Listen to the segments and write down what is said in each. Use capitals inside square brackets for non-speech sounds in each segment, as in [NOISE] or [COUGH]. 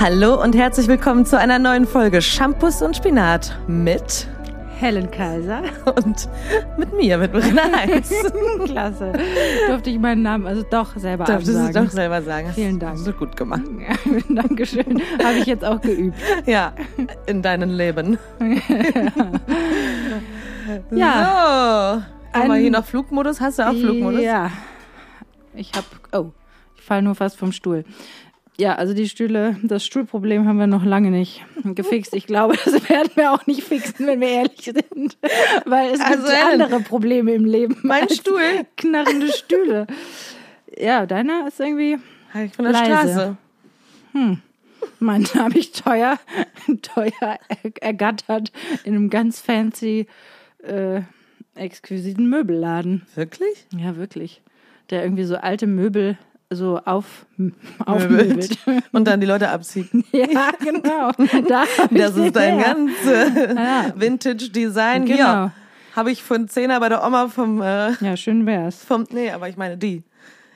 Hallo und herzlich willkommen zu einer neuen Folge Shampoos und Spinat mit Helen Kaiser. [LAUGHS] und mit mir, mit Verena Heinz. [LAUGHS] Klasse. Durfte ich meinen Namen also doch selber Darfst du es absagen. doch selber sagen. Vielen Dank. Hast du gut gemacht. [LAUGHS] Ja, Dankeschön. Habe ich jetzt auch geübt. Ja, in deinem Leben. Ja. So. Haben wir Ein- hier noch Flugmodus? Hast du auch Flugmodus? Ja. Ich habe, oh, ich falle nur fast vom Stuhl. Ja, also die Stühle, das Stuhlproblem haben wir noch lange nicht gefixt. Ich glaube, das [LAUGHS] werden wir auch nicht fixen, wenn wir ehrlich sind. Weil es Also, gibt Helen, andere Probleme im Leben. Mein Stuhl. Knarrende Stühle. Ja, deiner ist irgendwie Ich von der Leise. Straße. Meinen habe ich teuer, teuer er- ergattert in einem ganz fancy, äh, exquisiten Möbelladen. Wirklich? Ja, wirklich. Der irgendwie so alte Möbel so auf, aufmöbelt. [LAUGHS] Und dann die Leute abzieht. [LAUGHS] ja, genau. [LAUGHS] Da Das ist dein ganz Ja. Vintage-Design. Genau. Hier habe ich von Zehner bei der Oma vom, äh, Ja, schön wär's. vom nee, aber ich meine die.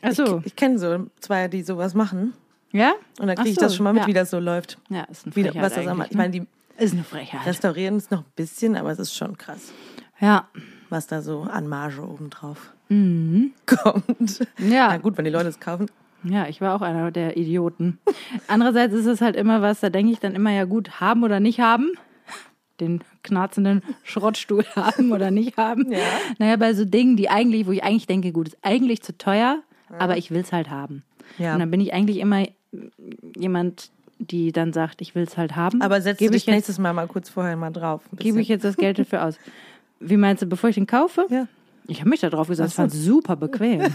Ach so. Ich, ich kenne so zwei, die sowas machen. Ja? Und dann kriege ich so, das schon mal mit, ja. wie das so läuft. Ja, ist eine Wie, Frechheit was das am, ich meine, ne? die Ist eine Frechheit. restaurieren es noch ein bisschen, aber es ist schon krass, ja. was da so an Marge obendrauf Mhm. [LAUGHS] kommt. Ja. Na gut, wenn die Leute es kaufen. Ja, ich war auch einer der Idioten. Andererseits ist es halt immer was, da denke ich dann immer ja gut, haben oder nicht haben. Den knarzenden Schrottstuhl [LAUGHS] haben oder nicht haben. Ja. Naja, bei so Dingen, die eigentlich, wo ich eigentlich denke, gut, ist eigentlich zu teuer, aber ich will es halt haben. Ja. Und dann bin ich eigentlich immer jemand, die dann sagt, ich will es halt haben. Aber setz Gebe dich ich jetzt, nächstes Mal mal kurz vorher mal drauf. gebe ich jetzt das Geld dafür aus. Wie meinst du, bevor ich den kaufe? Ja. Ich habe mich da drauf gesetzt, fand es super bequem. [LAUGHS]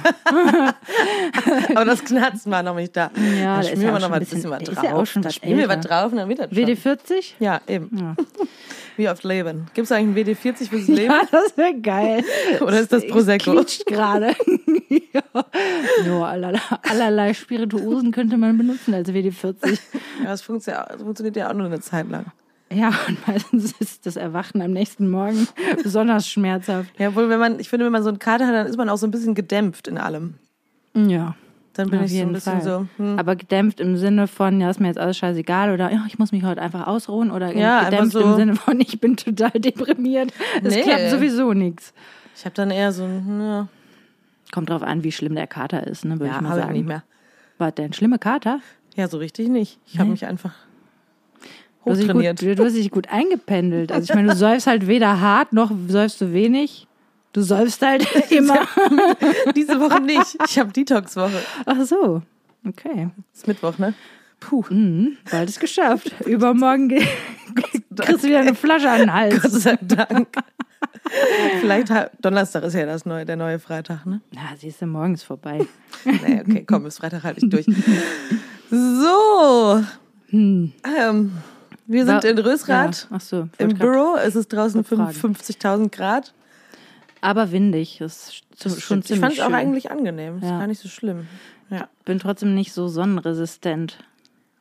Aber das Knarzen war noch nicht da. Ja, da schmieren wir noch mal ein bisschen was drauf. ist ja auch schon da schmieren wir was drauf und dann wird das schon. WD40? Ja, eben. Ja. Wie oft leben. Gibt es eigentlich ein WD-40 fürs [LAUGHS] Leben? Ja, das wäre geil. [LAUGHS] Oder ist das Prosecco? gerade. ja. ja, allerlei, allerlei Spirituosen könnte man benutzen als WD-40. Ja, das funktioniert, das funktioniert ja auch nur eine Zeit lang. Ja, [LAUGHS] und meistens ist das Erwachen am nächsten Morgen [LAUGHS] besonders schmerzhaft. Ja, wohl, wenn man, ich finde, wenn man so einen Kater hat, dann ist man auch so ein bisschen gedämpft in allem. Ja. Dann bin Auf ich so ein bisschen Fall. so. Hm. Aber gedämpft im Sinne von, ja, ist mir jetzt alles scheißegal oder ja, ich muss mich heute einfach ausruhen oder Ja, gedämpft so- im Sinne von, ich bin [LAUGHS] total deprimiert. Es Nee. klappt sowieso nichts. Ich habe dann eher so ein, ja, Kommt drauf an, wie schlimm der Kater ist, ne, würde ja ich mal habe ich sagen. nicht mehr. War der ein schlimmer Kater? Ja, so richtig nicht. Ich habe Nee. mich einfach Du hast, dich hochtrainiert. gut, du hast dich gut eingependelt. Also ich meine, du säufst halt weder hart noch säufst du wenig. Du säufst halt [LAUGHS] immer. Diese Woche nicht. Ich habe Detox-Woche. Ach so. Okay. Ist Mittwoch, ne? Puh. Mhm, bald ist geschafft. Übermorgen ge- kriegst du wieder eine Flasche an den Gott Hals. sei Dank. Vielleicht Donnerstag ist ja das neue, der neue Freitag, ne? Na, siehst du, morgens vorbei. Nee, okay, komm, bis Freitag halte ich durch. So. Hm. Ähm, wir sind in Rösrath. Ja, so. Im Büro es ist draußen fragen. 55.000 Grad. Aber windig. Das ist schon ich ziemlich fand es auch eigentlich angenehm. Ist Ja. gar nicht so schlimm. Ja. Bin trotzdem nicht so sonnenresistent.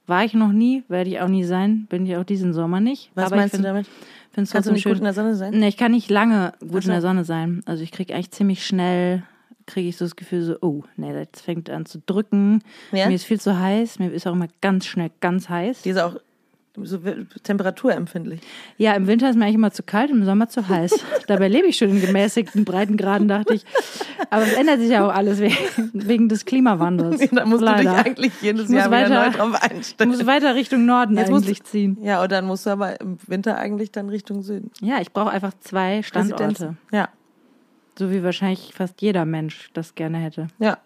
War ich noch nie, werde ich auch nie sein. Bin ich auch diesen Sommer nicht. Was Aber meinst ich du find- damit? Find's Kannst du nicht schön. gut in der Sonne sein? Nee, ich kann nicht lange gut so. in der Sonne sein. Also ich kriege eigentlich ziemlich schnell, kriege ich so das Gefühl so, oh, nee, das fängt an zu drücken. Ja? Mir ist viel zu heiß. Mir ist auch immer ganz schnell ganz heiß. Die ist auch so temperaturempfindlich. Ja, im Winter ist mir eigentlich immer zu kalt, im Sommer zu heiß. [LAUGHS] Dabei lebe ich schon in gemäßigten Breitengraden, dachte ich. Aber es ändert sich ja auch alles wegen, [LAUGHS] wegen des Klimawandels. da musst du Leider. dich eigentlich jedes Ich Jahr wieder weiter- neu drauf Ich einstellen. muss weiter Richtung Norden Jetzt musst eigentlich ziehen. Ja, und dann musst du aber im Winter eigentlich dann Richtung Süden. Ja, ich brauche einfach zwei Standorte. Ja, So wie wahrscheinlich fast jeder Mensch das gerne hätte. ja.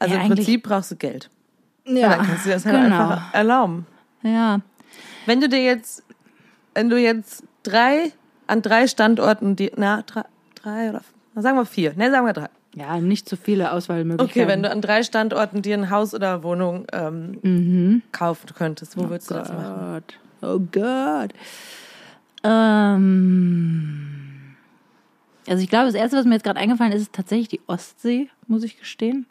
Also Ja, im Prinzip brauchst du Geld. Ja, dann kannst du dir das halt genau. einfach erlauben. Ja, Wenn du dir jetzt, wenn du jetzt drei an drei Standorten, die, na, drei, drei oder na, sagen wir vier, ne, sagen wir drei. ja, nicht zu viele Auswahlmöglichkeiten. Okay, wenn du an drei Standorten dir ein Haus oder Wohnung ähm, Mhm. kaufen könntest, wo würdest du das machen? Gott. Oh Gott. Ähm, also ich glaube, das Erste, was mir jetzt gerade eingefallen ist, ist tatsächlich die Ostsee, muss ich gestehen.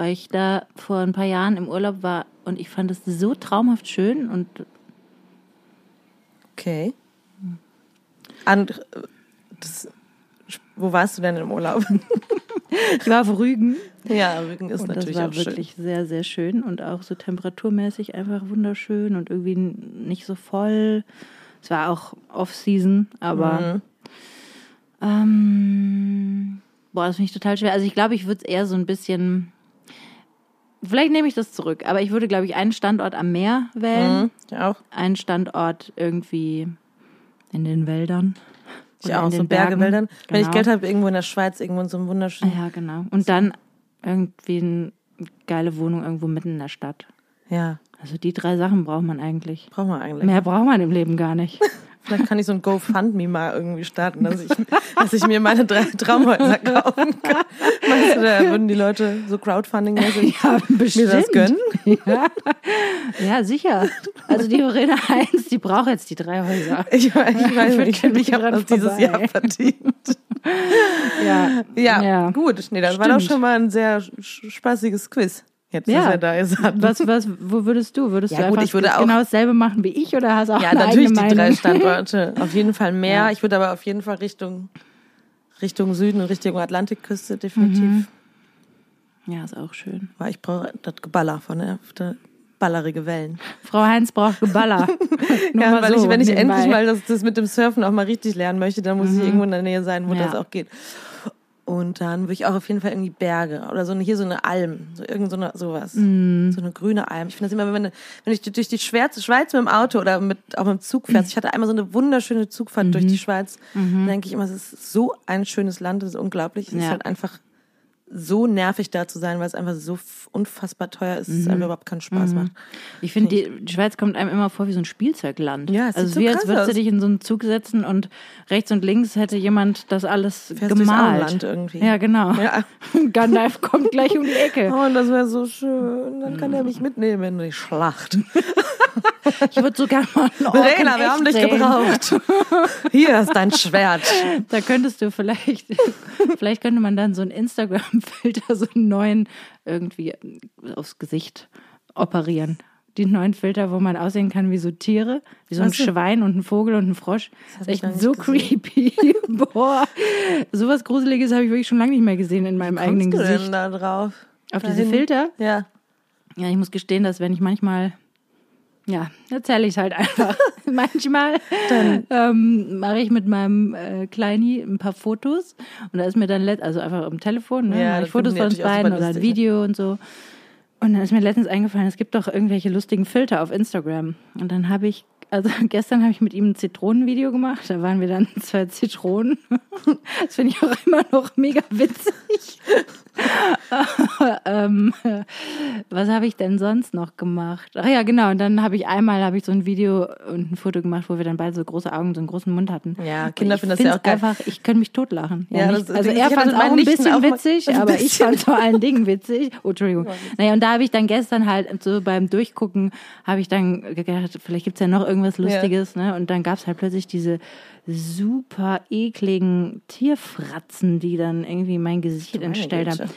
Weil ich da vor ein paar Jahren im Urlaub war und ich fand es so traumhaft schön und Okay. An, das, wo warst du denn im Urlaub? Ich war auf Rügen Ja, Rügen ist und das natürlich war auch schön. wirklich sehr, sehr schön und auch so temperaturmäßig einfach wunderschön und irgendwie nicht so voll. Es war auch Off-Season, aber Mhm. ähm, boah, das finde ich total schwer. Also ich glaube, ich würde es eher so ein bisschen, vielleicht nehme ich das zurück, aber ich würde, glaube ich, einen Standort am Meer wählen, Mhm. Ja, auch. einen Standort irgendwie in den Wäldern. Ich auch, in so. Bergewäldern. Wenn ich Genau. Geld habe, irgendwo in der Schweiz, irgendwo in so einem wunderschönen. Ja, genau. Und dann irgendwie eine geile Wohnung irgendwo mitten in der Stadt. Ja, Also die drei Sachen braucht man eigentlich. brauchen wir eigentlich. Mehr braucht man im Leben gar nicht. [LAUGHS] Vielleicht kann ich so ein GoFundMe mal irgendwie starten, dass ich, dass ich mir meine drei Traumhäuser kaufen kann. Meinst du, da würden die Leute so Crowdfunding-mäßig Ja, mir das gönnen? Ja. ja, sicher. Also die Verena Heinz, die braucht jetzt die drei Häuser. Ich, ich weiß nicht, ich habe das dieses. Jahr verdient. Ja. Ja, Ja. gut. Nee, das war doch Stimmt. schon mal ein sehr spaßiges Quiz. Jetzt, Ja. dass er da ist. hat. Was, was, wo würdest du? Würdest Ja, du gut, einfach ich würde auch- genau dasselbe machen wie ich oder hast du auch Ja, eine natürlich die drei? Standorte. [LAUGHS] Auf jeden Fall mehr. Ja. Ich würde aber auf jeden Fall Richtung, Richtung Süden und Richtung Atlantikküste definitiv. Mhm. Ja, ist auch schön. Weil ich brauche das Geballer von der, der ballerige Wellen. Frau Heinz braucht Geballer. [LAUGHS] Ja, mal weil so ich, wenn ich nebenbei. endlich mal das, das mit dem Surfen auch mal richtig lernen möchte, dann muss ich irgendwo in der Nähe sein, wo Mhm. Ja. das auch geht. Und dann würde ich auch auf jeden Fall irgendwie Berge oder so eine, hier so eine Alm, so irgend so eine, sowas. Mhm. So eine grüne Alm. Ich finde das immer, wenn, wenn ich durch die Schweiz, Schweiz mit dem Auto oder mit, auch mit dem Zug Mhm. fährst. Ich hatte einmal so eine wunderschöne Zugfahrt durch die Schweiz. Dann denke ich immer, es ist so ein schönes Land, das ist unglaublich. Es ist Ja. halt einfach so nervig da zu sein, weil es einfach so unfassbar teuer ist, dass es Mhm. einfach überhaupt keinen Spaß macht. Ich finde, die, die Schweiz kommt einem immer vor wie so ein Spielzeugland. Ja, es also so wie als würdest du dich in so einen Zug setzen und rechts und links hätte jemand das alles Fährst gemalt. Auenland irgendwie. Ja, genau. Ja. [LAUGHS] Gandalf kommt gleich um die Ecke. Oh, und das wäre so schön. Dann kann er mich mitnehmen in die Schlacht. [LAUGHS] Ich würde sogar mal einen Ork in Verena, wir haben dich sehen. gebraucht. Hier ist dein Schwert. [LAUGHS] Da könntest du vielleicht, vielleicht könnte man dann so einen Instagram-Filter, [LAUGHS] so einen neuen irgendwie aufs Gesicht operieren. Die neuen Filter, wo man aussehen kann wie so Tiere, wie so ein Ach so. Schwein und ein Vogel und ein Frosch. Das hab ist echt so gesehen. creepy. [LAUGHS] Boah, sowas Gruseliges habe ich wirklich schon lange nicht mehr gesehen in meinem eigenen Kommst du Gesicht. denn da drauf? Auf diese Dahin? Filter? Ja. Ja, ich muss gestehen, dass wenn ich manchmal, ja, erzähle ich es halt einfach. [LAUGHS] manchmal ähm, mache ich mit meinem äh, Kleini ein paar Fotos und da ist mir dann, let also einfach am Telefon, ne, Ja, ich Fotos von uns beiden oder ein Video und so. Und dann ist mir letztens eingefallen, es gibt doch irgendwelche lustigen Filter auf Instagram. Und dann habe ich, also [LAUGHS] gestern habe ich mit ihm ein Zitronenvideo gemacht. Da waren wir dann [LAUGHS] zwei Zitronen. [LAUGHS] Das finde ich auch immer noch mega witzig. ähm, was habe ich denn sonst noch gemacht? Ach ja, genau. Und dann habe ich einmal habe ich so ein Video und ein Foto gemacht, wo wir dann beide so große Augen, so einen großen Mund hatten. Ja, Kinder ich finden das ja auch geil. Einfach, ich könnte mich totlachen. Ja, Ja, das- also ich er fand es auch ein bisschen auch witzig, ein aber ich bisschen. fand vor allen Dingen witzig. Oh, Entschuldigung. Naja, und da habe ich dann gestern halt so beim Durchgucken, habe ich dann gedacht, vielleicht gibt's ja noch irgendwas Lustiges. Ne? Und dann gab's halt plötzlich diese super ekligen Tierfratzen, die dann irgendwie mein Gesicht meine entstellt Güte. haben.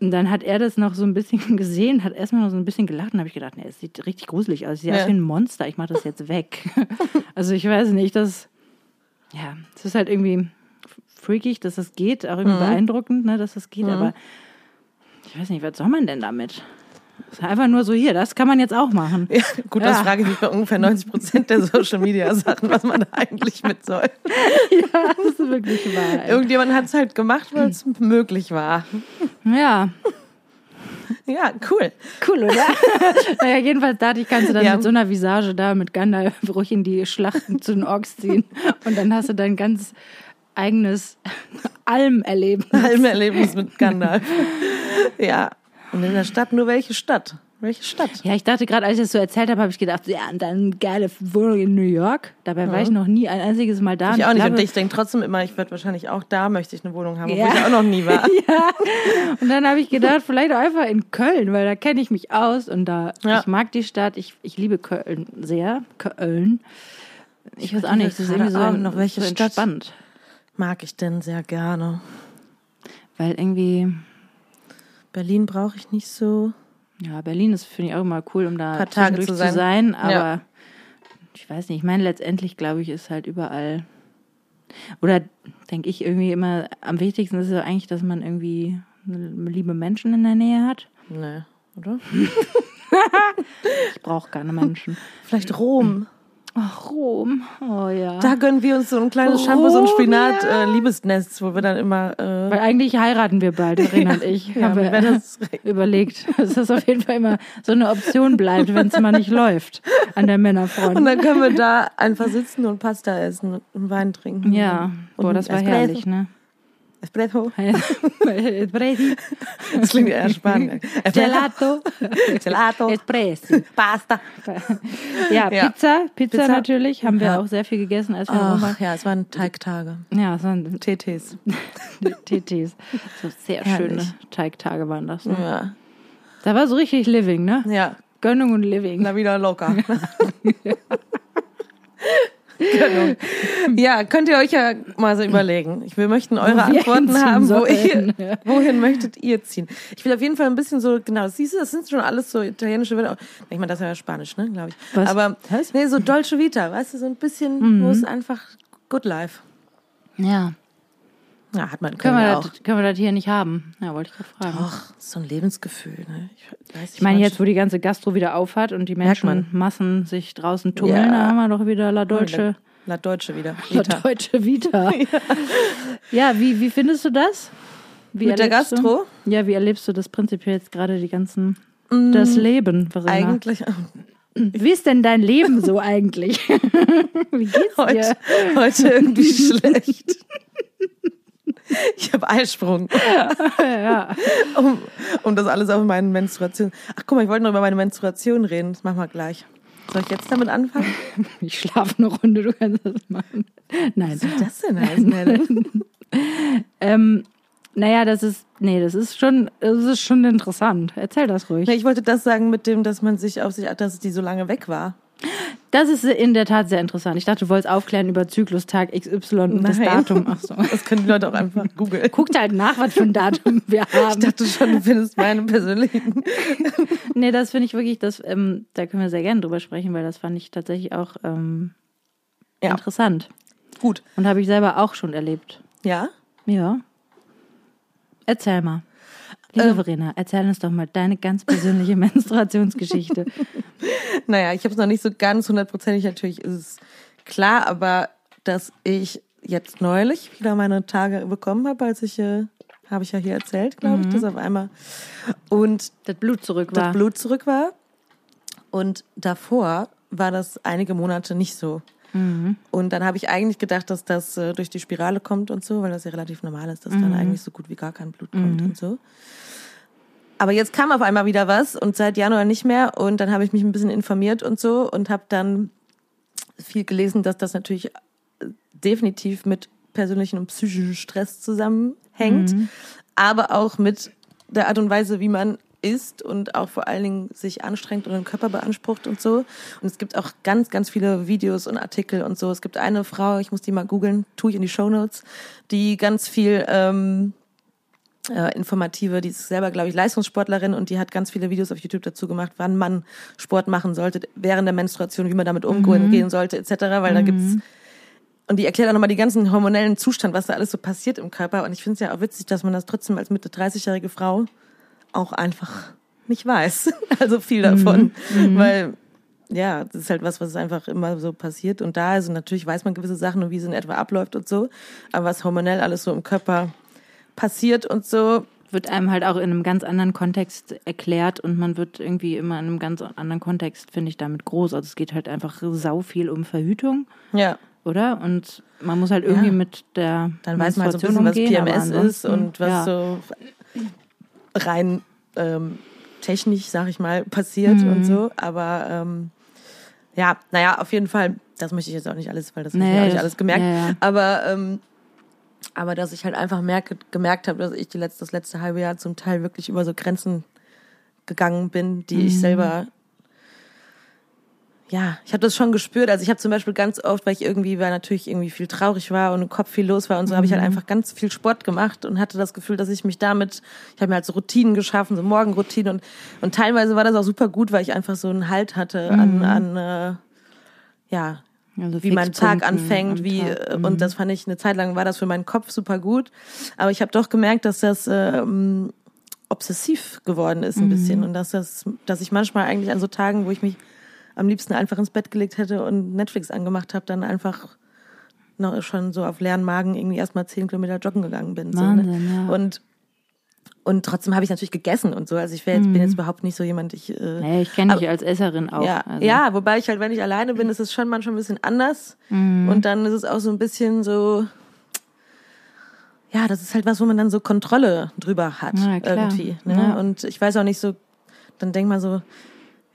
Und dann hat er das noch so ein bisschen [LAUGHS] gesehen, hat erstmal noch so ein bisschen gelacht und habe ich gedacht, nee, es sieht richtig gruselig aus. Sieht Ja. aus wie ein Monster. Ich mache das jetzt weg. [LAUGHS] also ich weiß nicht, das ja, es ist halt irgendwie freakig, dass das geht, auch irgendwie beeindruckend, ne, dass das geht, aber ich weiß nicht, was soll man denn damit? Das ist einfach nur so hier, das kann man jetzt auch machen. Ja, gut, das Ja. frage ich mich bei ungefähr 90 Prozent der Social Media Sachen, was man da eigentlich mit soll. [LAUGHS] Das ist wirklich wahr. Irgendjemand hat es halt gemacht, weil es möglich war. Ja, Ja, cool. cool, oder? [LAUGHS] naja, jedenfalls dachte ich, kannst du dann Ja. mit so einer Visage da mit Gandalf ruhig in die Schlachten zu den Orks ziehen und dann hast du dein ganz eigenes Almerleben. Halmerlebnis mit Gandalf. Ja. Und in der Stadt nur welche Stadt? Welche Stadt? Ja, ich dachte gerade, als ich das so erzählt habe, habe ich gedacht, ja, und dann geile Wohnung in New York. Dabei war ich noch nie ein einziges Mal da. Ich auch nicht. glaube- Und ich denke trotzdem immer, ich werde wahrscheinlich auch da möchte ich eine Wohnung haben, Ja. obwohl ich auch noch nie war. [LAUGHS] ja. Und dann habe ich gedacht, vielleicht auch einfach in Köln, weil da kenne ich mich aus und da Ja. ich mag die Stadt. Ich, ich liebe Köln sehr. Köln. Ich, weiß auch nicht, das ist irgendwie so, auch noch, welche so Stadt? Mag ich denn sehr gerne. Weil irgendwie, Berlin brauche ich nicht so. ja, Berlin ist, finde ich auch immer cool, um da Paar Tage zu zu sein. sein. Aber Ja. ich weiß nicht, ich meine, letztendlich glaube ich, ist halt überall. Oder denke ich irgendwie immer, am wichtigsten ist es eigentlich, dass man irgendwie liebe Menschen in der Nähe hat. Nee, oder? [LAUGHS] Ich brauche keine Menschen. Vielleicht Rom. Ach, Rom. Oh ja. Da gönnen wir uns so ein kleines Oh, Shampoo, so ein ja. Spinat-Liebesnest, wo wir dann immer. Äh, Weil eigentlich heiraten wir bald, [LAUGHS] Verena und ich. ja, haben wir das? [LAUGHS] überlegt, dass das auf jeden Fall immer so eine Option bleibt, wenn es mal nicht läuft an der Männerfront. Und dann können wir da einfach sitzen und Pasta essen und Wein trinken. ja, Und boah, das war herrlich, ne? Espresso. [LAUGHS] Espresso, Das klingt eher spannend. Gelato, Gelato. Espresso. Pasta. Ja, Ja. Pizza, Pizza, Pizza. natürlich, haben wir Ja. auch sehr viel gegessen, als wir Ach waren. ja, es waren Teigtage. Ja, es waren TTs. [LAUGHS] TTs. So sehr Herrlich. schöne Teigtage waren das. Ne? Ja. Da war so richtig Living, ne? Ja. Gönnung und Living. Na wieder locker. [LAUGHS] Genau. Ja, könnt ihr euch ja mal so überlegen. Ich, wir möchten eure wir Antworten haben. Wo ihr, wohin möchtet ihr ziehen? Ich will auf jeden Fall ein bisschen so, genau, siehst du, das sind schon alles so italienische Wörter. Ich meine, das ist ja Spanisch, ne, glaube ich. Was? Aber, Was? nee, so Dolce Vita, weißt du, so ein bisschen, wo es einfach good life. Ja. Ja, hat man Können können wir, auch. das, können wir das hier nicht haben? Ja, wollte ich gerade fragen. Doch, so ein Lebensgefühl, ne? Ich, weiß, Ich meine, jetzt, wo die ganze Gastro wieder aufhat und die. Menschenmassen sich draußen tummeln, Ja. da haben wir doch wieder La Dolce, La Deutsche wieder. La Vita. Deutsche Vita. [LAUGHS] ja, wie, wie findest du das? Wie Mit der Gastro? Du? Ja, wie erlebst du das prinzipiell jetzt gerade die ganzen, das Leben, Verena? Eigentlich Wie ist denn dein Leben so eigentlich? [LAUGHS] wie geht's heute, dir? heute irgendwie schlecht. [LAUGHS] [LAUGHS] Ich habe Eisprung. Ja. [LAUGHS] Um, um das alles auf meine Menstruation. Ach guck mal, ich wollte noch über meine Menstruation reden. Das machen wir gleich. Soll ich jetzt damit anfangen? [LAUGHS] Ich schlafe eine Runde, du kannst das machen. Nein. Was soll das denn Nelle? Ähm, naja, das ist, nee, das ist schon, das ist schon interessant. Erzähl das ruhig. Nee, ich wollte das sagen mit dem, dass man sich auf sich, dass die so lange weg war. Das ist in der Tat sehr interessant. Ich dachte, du wolltest aufklären über Zyklustag XY und das Nein. Datum. Ach so. Das können die Leute auch einfach googeln. Guckt halt nach, was für ein Datum wir [LAUGHS] Ich haben. dachte schon, du findest meine persönlichen. [LAUGHS] Nee, das finde ich wirklich, das, ähm, da können wir sehr gerne drüber sprechen, weil das fand ich tatsächlich auch ähm, Ja. interessant. Gut. Und habe ich selber auch schon erlebt. Ja? Ja. Erzähl mal. Liebe Ähm. Verena, erzähl uns doch mal deine ganz persönliche [LAUGHS] Menstruationsgeschichte. [LAUGHS] Naja, ich habe es noch nicht so ganz hundertprozentig, natürlich ist es klar, aber dass ich jetzt neulich wieder meine Tage bekommen habe, als ich, äh, habe ich ja hier erzählt, glaube ich, dass auf einmal und Das Blut zurück war. das Blut zurück war. Und davor war das einige Monate nicht so. Und dann habe ich eigentlich gedacht, dass das äh, durch die Spirale kommt und so, weil das ja relativ normal ist, dass dann eigentlich so gut wie gar kein Blut kommt und so. Aber jetzt kam auf einmal wieder was und seit Januar nicht mehr. Und dann habe ich mich ein bisschen informiert und so und habe dann viel gelesen, dass das natürlich äh, definitiv mit persönlichen und psychischen Stress zusammenhängt, aber auch mit der Art und Weise, wie man isst und auch vor allen Dingen sich anstrengt und den Körper beansprucht und so. Und es gibt auch ganz, ganz viele Videos und Artikel und so. Es gibt eine Frau, ich muss die mal googeln, tue ich in die Shownotes, die ganz viel ähm, äh, informative, die ist selber, glaube ich, Leistungssportlerin und die hat ganz viele Videos auf YouTube dazu gemacht, wann man Sport machen sollte während der Menstruation, wie man damit umgehen gehen sollte, etc. Weil da gibt's und die erklärt auch nochmal die ganzen hormonellen Zustand, was da alles so passiert im Körper. Und ich finde es ja auch witzig, dass man das trotzdem als Mitte 30-jährige Frau auch einfach nicht weiß. [LAUGHS] Also viel davon. Weil, ja, das ist halt was, was einfach immer so passiert. Und da, also natürlich weiß man gewisse Sachen und wie es in etwa abläuft und so. Aber was hormonell alles so im Körper passiert und so, wird einem halt auch in einem ganz anderen Kontext erklärt und man wird irgendwie immer in einem ganz anderen Kontext, finde ich, damit groß. Also es geht halt einfach sau viel um Verhütung, ja. oder? Und man muss halt irgendwie Ja. mit der Dann weiß man halt so ein bisschen, was PMS ist und was ja. so rein ähm, technisch, sag ich mal, passiert Mhm. und so. Aber ähm, ja, naja, auf jeden Fall, das möchte ich jetzt auch nicht alles, weil das habe ich Nee, ja auch nicht alles gemerkt. ja, ja. Aber ähm, aber dass ich halt einfach merke, gemerkt habe, dass ich die letzte, das letzte halbe Jahr zum Teil wirklich über so Grenzen gegangen bin, die Mhm. ich selber ja, ich habe das schon gespürt. Also ich habe zum Beispiel ganz oft, weil ich irgendwie, weil natürlich irgendwie viel traurig war und im Kopf viel los war und so, habe ich halt einfach ganz viel Sport gemacht und hatte das Gefühl, dass ich mich damit, ich habe mir halt so Routinen geschaffen, so Morgenroutinen und und teilweise war das auch super gut, weil ich einfach so einen Halt hatte an, an äh, ja Also wie mein Tag anfängt, wie Tag. äh, Mhm. und das fand ich eine Zeit lang war das für meinen Kopf super gut, aber ich habe doch gemerkt, dass das ähm, obsessiv geworden ist ein bisschen und dass das, dass ich manchmal eigentlich an so Tagen, wo ich mich am liebsten einfach ins Bett gelegt hätte und Netflix angemacht habe, dann einfach noch schon so auf leeren Magen irgendwie erstmal zehn Kilometer joggen gegangen bin. so, Wahnsinn, ne? ja. Und und trotzdem habe ich natürlich gegessen und so. Also ich jetzt, bin jetzt überhaupt nicht so jemand, ich äh, Nee, ich kenne dich als Esserin auch. ja, also. ja, wobei ich halt, wenn ich alleine bin, ist es schon manchmal ein bisschen anders. Mhm. Und dann ist es auch so ein bisschen so, ja, das ist halt was, wo man dann so Kontrolle drüber hat Ja, irgendwie. Ne? Ja. Und ich weiß auch nicht so, dann denkt man so,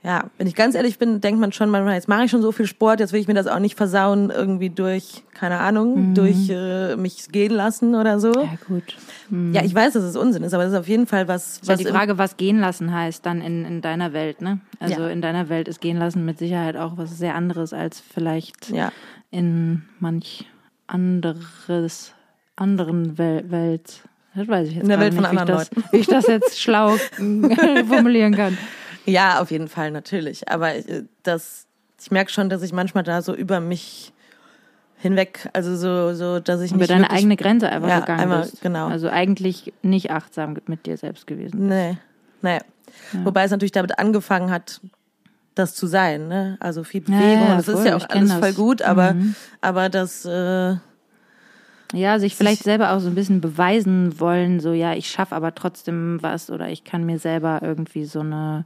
ja, wenn ich ganz ehrlich bin, denkt man schon manchmal, jetzt mache ich schon so viel Sport, jetzt will ich mir das auch nicht versauen, irgendwie durch, keine Ahnung, durch äh, mich gehen lassen oder so. Mhm. Ja, gut. Ja, ich weiß, dass es Unsinn ist, aber das ist auf jeden Fall was, Ist ja was die Frage, was gehen lassen heißt dann in, in deiner Welt, ne? Also Ja. in deiner Welt ist gehen lassen mit Sicherheit auch was sehr anderes als vielleicht ja, in manch anderes, anderen Wel Welt. Das weiß ich jetzt In der Welt von nicht, ich anderen das, wie ich das jetzt schlau [LAUGHS] formulieren kann. Ja, auf jeden Fall, natürlich. Aber äh, das, ich merke schon, dass ich manchmal da so über mich hinweg, also so, so, dass ich Über nicht deine wirklich, eigene Grenze einfach Ja, gegangen einmal, bist. genau. Also eigentlich nicht achtsam mit dir selbst gewesen. Nee, nee. Wobei es natürlich damit angefangen hat, das zu sein, ne? Also viel Ja, Bewegung ja, und es ist voll, ja ich auch alles das. Mhm. voll gut, aber, aber das, äh, Ja, sich vielleicht selber auch so ein bisschen beweisen wollen, so ja, ich schaffe aber trotzdem was oder ich kann mir selber irgendwie so eine,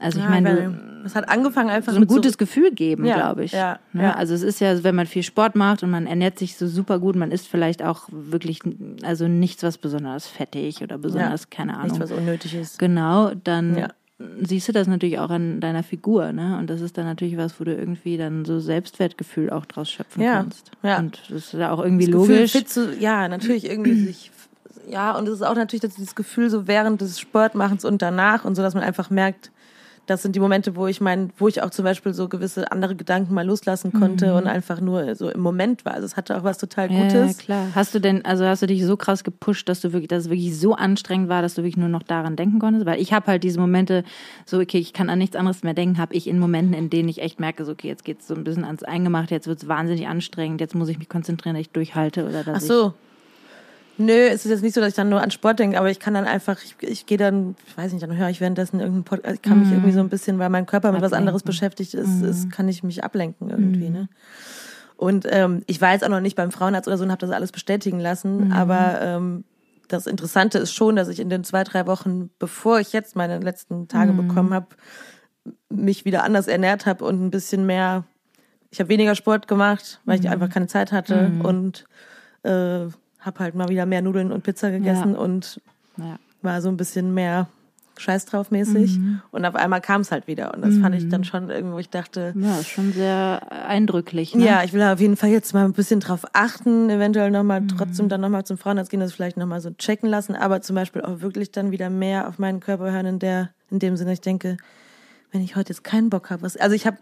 also ich ja, meine, weil du- es hat angefangen einfach so ein gutes Gefühl geben, Ja, glaube ich. ja, ne? ja. Also es ist ja, wenn man viel Sport macht und man ernährt sich so super gut, man isst vielleicht auch wirklich, also nichts, was besonders fettig oder besonders, keine Ahnung. nichts, was unnötig ist. Genau, dann Ja. Siehst du das natürlich auch an deiner Figur, ne? Und das ist dann natürlich was, wo du irgendwie dann so Selbstwertgefühl auch draus schöpfen Ja, kannst. ja. Und das ist ja auch irgendwie Das Gefühl, logisch. fit zu, ja, natürlich irgendwie [CLEARS THROAT] sich, ja, und es ist auch natürlich dass dieses Gefühl so während des Sportmachens und danach und so, dass man einfach merkt, das sind die Momente, wo ich mein, wo ich auch zum Beispiel so gewisse andere Gedanken mal loslassen konnte und einfach nur so im Moment war. Also es hatte auch was total Mhm. Ja, Gutes. klar. Hast du denn, also hast du dich so krass gepusht, dass du wirklich, dass es wirklich so anstrengend war, dass du wirklich nur noch daran denken konntest? Weil ich habe halt diese Momente, so okay, ich kann an nichts anderes mehr denken, habe ich in Momenten, in denen ich echt merke, so okay, jetzt geht's so ein bisschen ans Eingemachte, jetzt wird's wahnsinnig anstrengend, jetzt muss ich mich konzentrieren, dass ich durchhalte oder dass Ach so. Nö, es ist jetzt nicht so, dass ich dann nur an Sport denke, aber ich kann dann einfach, ich, ich gehe dann, ich weiß nicht, dann höre ich währenddessen irgendeinen Podcast, ich kann mich irgendwie so ein bisschen, weil mein Körper mit was anderes Ablenken. beschäftigt ist, ist, kann ich mich ablenken irgendwie, ne? Und ähm, ich war jetzt auch noch nicht beim Frauenarzt oder so und habe das alles bestätigen lassen, aber ähm, das Interessante ist schon, dass ich in den zwei, drei Wochen, bevor ich jetzt meine letzten Tage bekommen habe, mich wieder anders ernährt habe und ein bisschen mehr, ich habe weniger Sport gemacht, weil ich einfach keine Zeit hatte und äh, habe halt mal wieder mehr Nudeln und Pizza gegessen Ja. und ja. war so ein bisschen mehr Scheiß drauf mäßig. Und auf einmal kam es halt wieder. Und das fand ich dann schon irgendwo, ich dachte, ja, ist schon sehr eindrücklich. Ne? ja, ich will auf jeden Fall jetzt mal ein bisschen drauf achten, eventuell nochmal trotzdem dann nochmal zum Frauenarzt gehen, das vielleicht nochmal so checken lassen, aber zum Beispiel auch wirklich dann wieder mehr auf meinen Körper hören, in der, in dem Sinne, ich denke, wenn ich heute jetzt keinen Bock habe, was, also ich habe,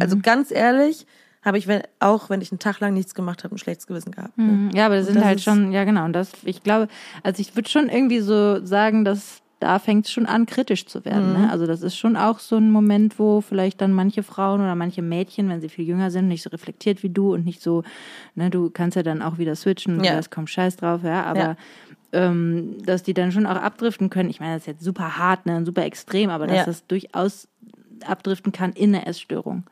also ganz ehrlich, habe ich, wenn, auch wenn ich einen Tag lang nichts gemacht habe, ein schlechtes Gewissen gehabt. Ne? Mhm. Ja, aber das sind das halt schon, ja genau, und das, ich glaube, also ich würde schon irgendwie so sagen, dass da fängt es schon an, kritisch zu werden. Mhm. Ne? Also das ist schon auch so ein Moment, wo vielleicht dann manche Frauen oder manche Mädchen, wenn sie viel jünger sind, nicht so reflektiert wie du und nicht so, ne, du kannst ja dann auch wieder switchen und Ja. es kommt Scheiß drauf, ja, aber Ja. ähm, dass die dann schon auch abdriften können. Ich meine, das ist jetzt super hart, ne, und super extrem, aber dass Ja. das durchaus abdriften kann in eine Essstörung.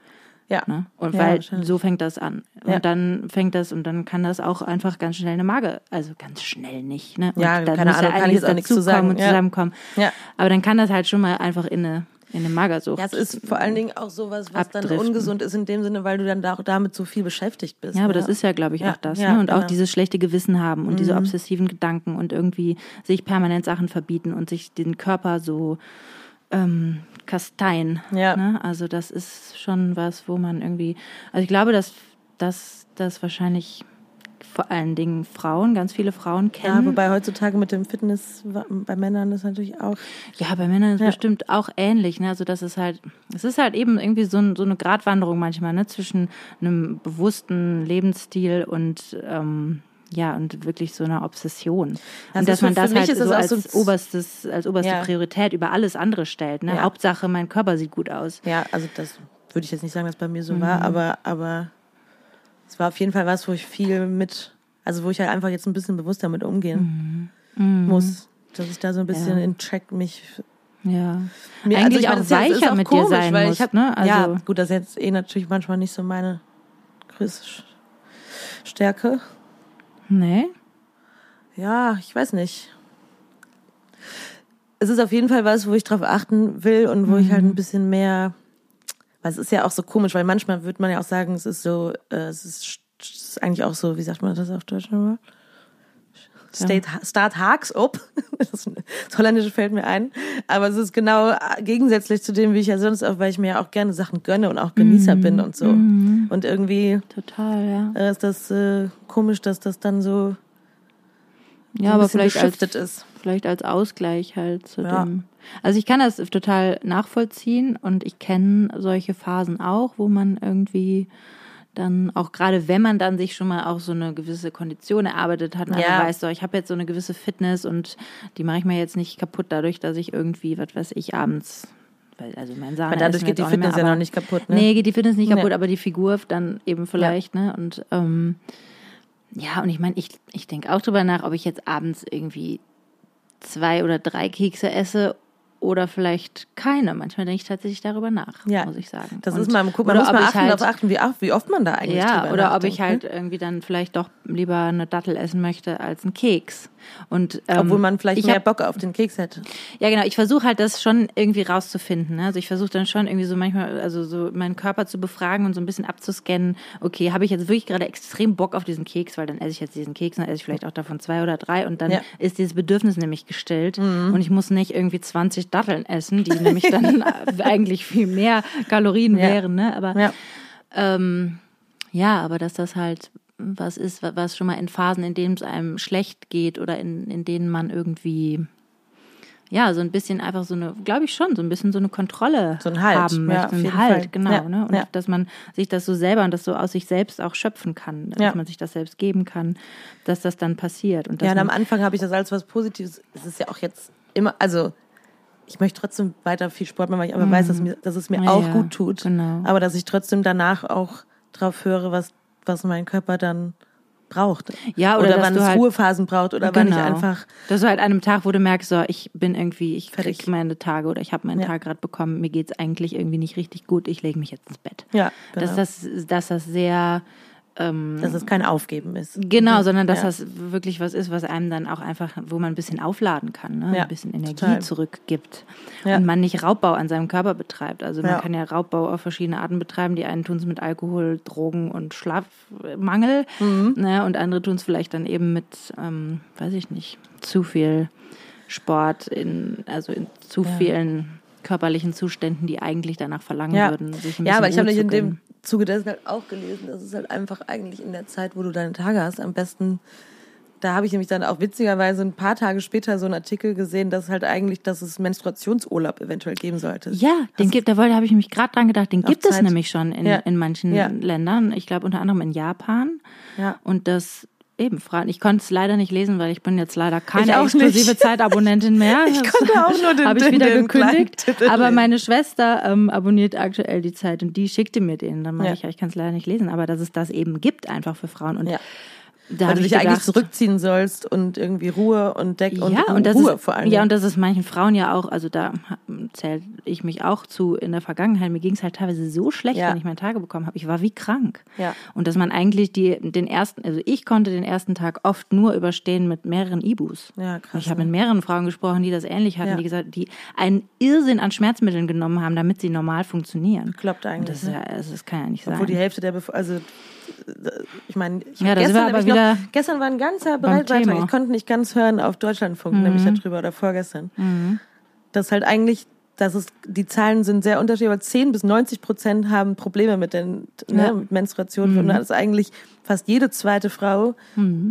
Ja. Ne? Und Ja, weil so fängt das an. Ja. Und dann fängt das und dann kann das auch einfach ganz schnell eine Mage, also ganz schnell nicht. Ne? Und Ja, dann keine muss Ahnung, kann ich einiges jetzt auch nichts zu sagen. und Ja. zusammenkommen. Ja. Aber dann kann das halt schon mal einfach in eine, in eine Magersucht. Ja, es ist vor allen Dingen auch sowas, was dann Abdriften. ungesund ist in dem Sinne, weil du dann da, damit so viel beschäftigt bist. Ja, aber ne? das ist ja, glaube ich, Ja, auch das. ja, ne? Und auch genau. Mhm. dieses schlechte Gewissen haben und diese obsessiven Gedanken und irgendwie sich permanent Sachen verbieten und sich den Körper so ähm, kasteien. Ja. Ne? Also das ist schon was, wo man irgendwie, also ich glaube, dass dass das wahrscheinlich vor allen Dingen Frauen, ganz viele Frauen Ja, kennen. wobei heutzutage mit dem Fitness bei Männern das natürlich auch. Ja, bei Männern ist Ja. bestimmt auch ähnlich. Ne? Also das ist halt, es ist halt eben irgendwie so, ein, so eine Gratwanderung manchmal, ne? zwischen einem bewussten Lebensstil und ähm, ja, und wirklich so einer Obsession. Das und dass man das halt so als so oberstes, als oberste Ja. Priorität über alles andere stellt. Ne? Ja. Hauptsache, mein Körper sieht gut aus. Ja, also das, würde ich jetzt nicht sagen, dass bei mir so war, aber, aber es war auf jeden Fall was, wo ich viel mit, also wo ich halt einfach jetzt ein bisschen bewusster mit umgehen muss. Dass ich da so ein bisschen Ja. in Check mich. Ja. Mir, Eigentlich ich meine, auch weicher auch mit dir komisch, sein weil musst, ich hab, ne? Also- Ja, gut, das ist jetzt eh natürlich manchmal nicht so meine größte Stärke. Nee? Ja, ich weiß nicht. Es ist auf jeden Fall was, wo ich drauf achten will und wo ich halt ein bisschen mehr, weil es ist ja auch so komisch, weil manchmal würde man ja auch sagen, es ist so, äh, es ist, es ist eigentlich auch so, wie sagt man das auf Deutsch nochmal? State, Start Haags up. Das, [LAUGHS] das Holländische fällt mir ein. Aber es ist genau gegensätzlich zu dem, wie ich ja sonst auch, weil ich mir ja auch gerne Sachen gönne und auch Genießer bin und so. Und irgendwie Total, ja. äh, ist das äh, komisch, dass das dann so, so Ja, ein aber vielleicht als, ist. vielleicht als Ausgleich halt zu Ja. dem. Also ich kann das total nachvollziehen und ich kenne solche Phasen auch, wo man irgendwie dann auch gerade wenn man dann sich schon mal auch so eine gewisse Kondition erarbeitet hat, und Ja. weiß so, ich habe jetzt so eine gewisse Fitness und die mache ich mir jetzt nicht kaputt dadurch, dass ich irgendwie, was weiß ich, abends weil also mein Sahne Weil dadurch geht die nicht mehr, Fitness ja aber- noch nicht kaputt, ne? Nee, geht die Fitness nicht kaputt, aber die Figur dann eben vielleicht, ne? Und ähm, ja, und ich meine, ich, ich denke auch drüber nach, ob ich jetzt abends irgendwie zwei oder drei Kekse esse oder vielleicht keine. Manchmal denke ich tatsächlich darüber nach, Ja. muss ich sagen. Das Und- ist mal, guck, man muss mal achten, halt, darauf achten, wie, oft- wie oft man da eigentlich ja, oder ob ich halt ne? irgendwie dann vielleicht doch lieber eine Dattel essen möchte als einen Keks. Und, ähm, Obwohl man vielleicht ich mehr hab- Bock auf den Keks hätte. ja, genau. Ich versuche halt das schon irgendwie rauszufinden. Ne? Also ich versuche dann schon irgendwie so manchmal, also so meinen Körper zu befragen und so ein bisschen abzuscannen. Okay, habe ich jetzt wirklich gerade extrem Bock auf diesen Keks, weil dann esse ich jetzt diesen Keks, dann esse ich vielleicht auch davon zwei oder drei und dann Ja. Mhm. ist dieses Bedürfnis nämlich gestillt und ich muss nicht irgendwie 20 Datteln essen, die nämlich dann [LAUGHS] eigentlich viel mehr Kalorien Ja. wären. Ne? Aber Ja. ähm, ja, aber dass das halt was ist, wa- was schon mal in Phasen, in denen es einem schlecht geht oder in, in denen man irgendwie, ja, so ein bisschen einfach so eine, glaube ich schon, so ein bisschen so eine Kontrolle So ein Halt, haben ja, möchte. auf ein jeden Halt, Fall. genau. Ja, Ne? Und ja. dass man sich das so selber und das so aus sich selbst auch schöpfen kann, dass Ja. man sich das selbst geben kann, dass das dann passiert. Und Ja, und am Anfang habe ich das als was Positives. Es ist ja auch jetzt immer, also ich möchte trotzdem weiter viel Sport machen, weil ich aber weiß, dass, mir, dass es mir Mhm. Ja, auch gut tut. genau. Aber dass ich trotzdem danach auch drauf höre, was, was mein Körper dann braucht. Ja, oder dass wann es halt- Ruhephasen braucht oder wann ich Genau. einfach. Dass du halt an einem Tag, wo du merkst, so, ich bin irgendwie, ich Fertig. krieg meine Tage oder ich habe meinen Ja. Tag gerade bekommen, mir geht's eigentlich irgendwie nicht richtig gut, ich lege mich jetzt ins Bett. Ja, genau. Dass das, dass das sehr ähm, dass es kein Aufgeben ist. Genau, sondern dass Ja. das wirklich was ist, was einem dann auch einfach, wo man ein bisschen aufladen kann, ne? Ja, ein bisschen Energie total. zurückgibt Ja. und man nicht Raubbau an seinem Körper betreibt. Also man kann ja Raubbau auf verschiedene Arten betreiben. Die einen tun es mit Alkohol, Drogen und Schlafmangel Mhm. ne? und andere tun es vielleicht dann eben mit, ähm, weiß ich nicht, zu viel Sport, in, also in zu vielen körperlichen Zuständen, die eigentlich danach verlangen Ja, würden, sich ein ja aber bisschen ich habe nicht zu in dem. Zuge dessen halt auch gelesen, dass es halt einfach eigentlich in der Zeit, wo du deine Tage hast, am besten. Da habe ich nämlich dann auch witzigerweise ein paar Tage später so einen Artikel gesehen, dass halt eigentlich, dass es Menstruationsurlaub eventuell geben sollte. Ja, den gibt, da wollte, habe ich mich gerade dran gedacht, den gibt es Zeit. nämlich schon in, Ja. in manchen Ja. Ländern. Ich glaube unter anderem in Japan. Ja. Und das eben Fragen. Ich konnte es leider nicht lesen, weil ich bin jetzt leider keine exklusive. Zeitabonnentin mehr. [LAUGHS] Ich konnte auch nur den- [LAUGHS] Habe ich wieder den gekündigt. Aber meine Schwester ähm, abonniert aktuell die Zeit und die schickte mir den. Dann meinte Ja. ich, ja, ich kann es leider nicht lesen, aber dass es das eben gibt einfach für Frauen. Und Ja. Da Weil du ich dich eigentlich gedacht, zurückziehen sollst und irgendwie Ruhe und Deck und, ja, und Ruhe ist, vor allem. Ja, und das ist manchen Frauen ja auch, also da zähle ich mich auch zu in der Vergangenheit. Mir ging es halt teilweise so schlecht, Ja. wenn ich meine Tage bekommen habe. Ich war wie krank. Ja. Und dass man eigentlich die, den ersten, also ich konnte den ersten Tag oft nur überstehen mit mehreren Ibus. Ja, krass, Ich habe ne? mit mehreren Frauen gesprochen, die das ähnlich hatten, Ja. die gesagt, die einen Irrsinn an Schmerzmitteln genommen haben, damit sie normal funktionieren. Klappt eigentlich. Und das, ist ne? ja, das kann ja nicht sein. Obwohl die Hälfte der Bevölkerung, also ich meine, ich Ja, wir gestern, wieder noch, gestern war ein ganzer beim Beitrag, Thema. Mhm. ich konnte nicht ganz hören auf Deutschlandfunk, nämlich darüber oder vorgestern. Das halt eigentlich, dass es, die Zahlen sind sehr unterschiedlich, aber 10 bis 90 Prozent haben Probleme mit den ne, Ja. mit Menstruation und dass eigentlich fast jede zweite Frau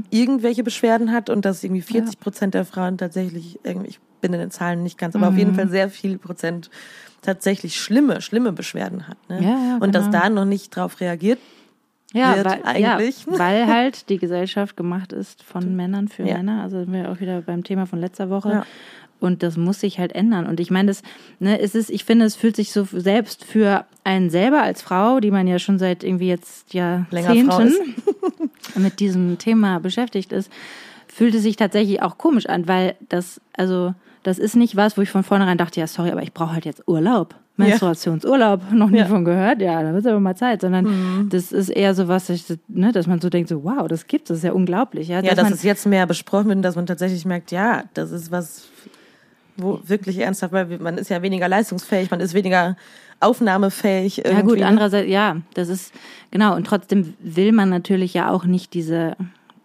irgendwelche Beschwerden hat und dass irgendwie 40 Prozent der Frauen tatsächlich irgendwie, ich bin in den Zahlen nicht ganz, aber auf jeden Fall sehr viel Prozent tatsächlich schlimme, schlimme Beschwerden hat. Ne? Ja, ja, und dass genau. da noch nicht drauf reagiert ja, wird weil, eigentlich. Ja, [LAUGHS] weil halt die Gesellschaft gemacht ist von Männern für Ja. Männer. Also sind wir auch wieder beim Thema von letzter Woche. Ja. Und das muss sich halt ändern. Und ich meine, das, ne, es ist, ich finde, es fühlt sich so selbst für einen selber als Frau, die man ja schon seit irgendwie jetzt Jahrzehnten [LAUGHS] mit diesem Thema beschäftigt ist, fühlt es sich tatsächlich auch komisch an, weil das, also, das ist nicht was, wo ich von vornherein dachte, ja, sorry, aber ich brauche halt jetzt Urlaub. Menstruationsurlaub, noch nie ja. von gehört, ja, da wird aber mal Zeit, sondern mhm. das ist eher so was, ne, dass man so denkt, so wow, das gibt es, das ist ja unglaublich. Ja, ja dass, dass es jetzt mehr besprochen wird, dass man tatsächlich merkt, ja, das ist was, wo wirklich ernsthaft, weil man ist ja weniger leistungsfähig, man ist weniger aufnahmefähig. Irgendwie. Ja gut, ne? andererseits, ja, das ist, genau, und trotzdem will man natürlich ja auch nicht diese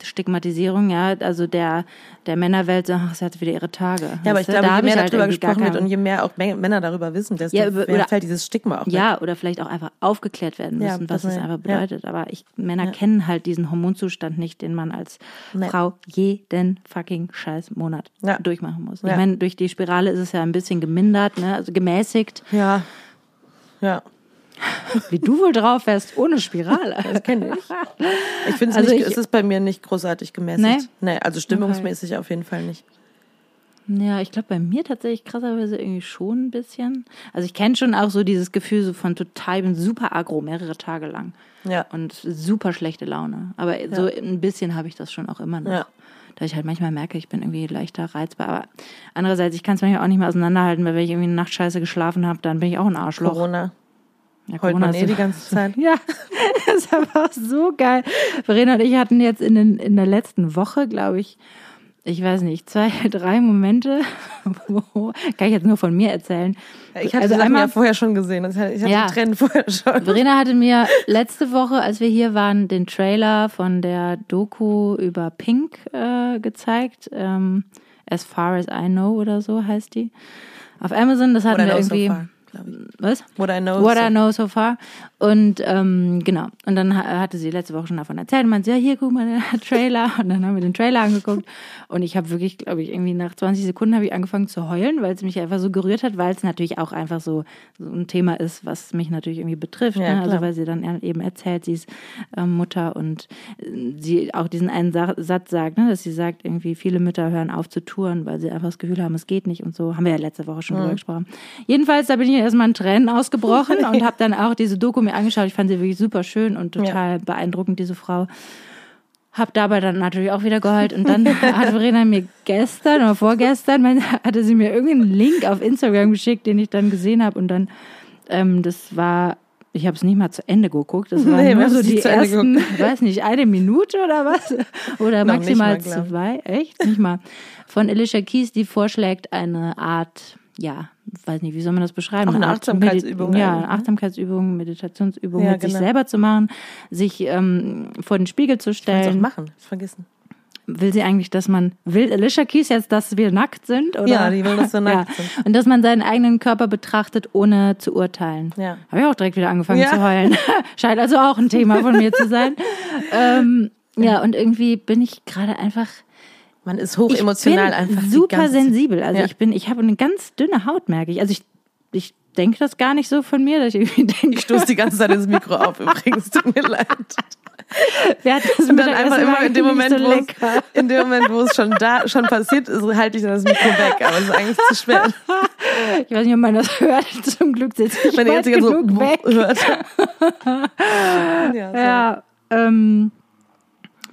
Stigmatisierung, ja, also der, der Männerwelt, ach, sie hat wieder ihre Tage. Ja, aber ich glaube, je mehr halt darüber gesprochen wird und je mehr auch Männer darüber wissen, desto ja, mehr oder, fällt dieses Stigma auch Ja, weg. oder vielleicht auch einfach aufgeklärt werden müssen, ja, was es einfach bedeutet. Ja. Aber ich, Männer kennen halt diesen Hormonzustand nicht, den man als Nein. Frau jeden fucking scheiß Monat durchmachen muss. Ich meine, durch die Spirale ist es ja ein bisschen gemindert, ne, also gemäßigt. Ja. Ja. Wie du wohl drauf wärst, ohne Spirale. [LAUGHS] Das kenne ich. Ich finde es also es ist bei mir nicht großartig gemäßigt. Nee, nee also stimmungsmäßig okay. auf jeden Fall nicht. Ja, ich glaube bei mir tatsächlich krasserweise irgendwie schon ein bisschen. Also ich kenne schon auch so dieses Gefühl so von total, ich bin super agro, mehrere Tage lang. Ja. Und super schlechte Laune. Aber ja. so ein bisschen habe ich das schon auch immer noch. Ja. Da ich halt manchmal merke, ich bin irgendwie leichter reizbar. Aber andererseits, ich kann es manchmal auch nicht mehr auseinanderhalten, weil wenn ich irgendwie eine Nacht scheiße geschlafen habe, dann bin ich auch ein Arschloch. Corona. Ja, Heult man eh die ganze [LAUGHS] Zeit. ja, [LAUGHS] das ist aber auch so geil. Verena und ich hatten jetzt in, den, in der letzten Woche, glaube ich, ich weiß nicht, zwei, [LAUGHS] drei Momente, wo, kann ich jetzt nur von mir erzählen. Ich hatte also einmal ja vorher schon gesehen, ich hatte ja, die Tränen vorher schon. Verena hatte mir letzte Woche, als wir hier waren, den Trailer von der Doku über Pink äh, gezeigt. Ähm, as Far as I Know oder so heißt die. Auf Amazon, das hatten oder wir irgendwie. So glaube ich. Was? What I know. What so. I know so far. Und ähm, genau. Und dann hatte sie letzte Woche schon davon erzählt. Und meinte, ja, hier, guck mal, der [LAUGHS] Trailer. Und dann haben wir den Trailer angeguckt. Und ich habe wirklich, glaube ich, irgendwie nach 20 Sekunden habe ich angefangen zu heulen, weil es mich einfach so gerührt hat, weil es natürlich auch einfach so, so ein Thema ist, was mich natürlich irgendwie betrifft. Ja, ne? Also weil sie dann eben erzählt, sie ist ähm, Mutter und äh, sie auch diesen einen Sa Satz sagt, ne, dass sie sagt, irgendwie viele Mütter hören auf zu touren, weil sie einfach das Gefühl haben, es geht nicht und so. Haben wir ja letzte Woche schon mhm. drüber gesprochen. Jedenfalls, da bin ich erstmal in Tränen ausgebrochen [LAUGHS] und habe dann auch diese Doku mir angeschaut. Ich fand sie wirklich super schön und total ja. beeindruckend, diese Frau. Hab dabei dann natürlich auch wieder geheult. Und dann [LAUGHS] hat Verena mir gestern oder vorgestern, hatte sie mir irgendeinen Link auf Instagram geschickt, den ich dann gesehen habe. Und dann, ähm, das war, ich habe es nicht mal zu Ende geguckt. Das waren nee, nur so die ersten, weiß nicht, eine Minute oder was? [LAUGHS] Oder maximal mal, zwei. Echt? Nicht mal. Von Alicia Keys, die vorschlägt eine Art ja, weiß nicht, wie soll man das beschreiben? Auch eine Achtsamkeitsübung. Medi ja, eine Achtsamkeitsübung, Meditationsübung, ja, mit genau. sich selber zu machen, sich ähm, vor den Spiegel zu stellen. Ich auch machen, das vergessen. Will sie eigentlich, dass man, will Alicia Keys jetzt, dass wir nackt sind? Oder? Ja, die will, dass wir [LAUGHS] nackt ja. sind. Und dass man seinen eigenen Körper betrachtet, ohne zu urteilen. Ja. Habe ich auch direkt wieder angefangen ja. zu heulen. [LAUGHS] Scheint also auch ein Thema von mir zu sein. [LAUGHS] ähm, ja, und irgendwie bin ich gerade einfach man ist hoch emotional einfach. Super sensibel. Also ja. ich bin, ich habe eine ganz dünne Haut, merke ich. Also ich, ich denke das gar nicht so von mir, dass ich irgendwie denke. Ich stoße die ganze Zeit ins Mikro auf, übrigens, tut mir leid. Wer hat das und dann einfach immer in dem Moment, so wo es, in dem Moment, wo es schon da, schon passiert ist, halte ich dann das Mikro weg, aber es ist eigentlich zu schwer. Ich weiß nicht, ob man das hört. [LAUGHS] Zum Glück sitze ich Wenn weit genug so weg. Hört. [LAUGHS] ja, so. ja ähm,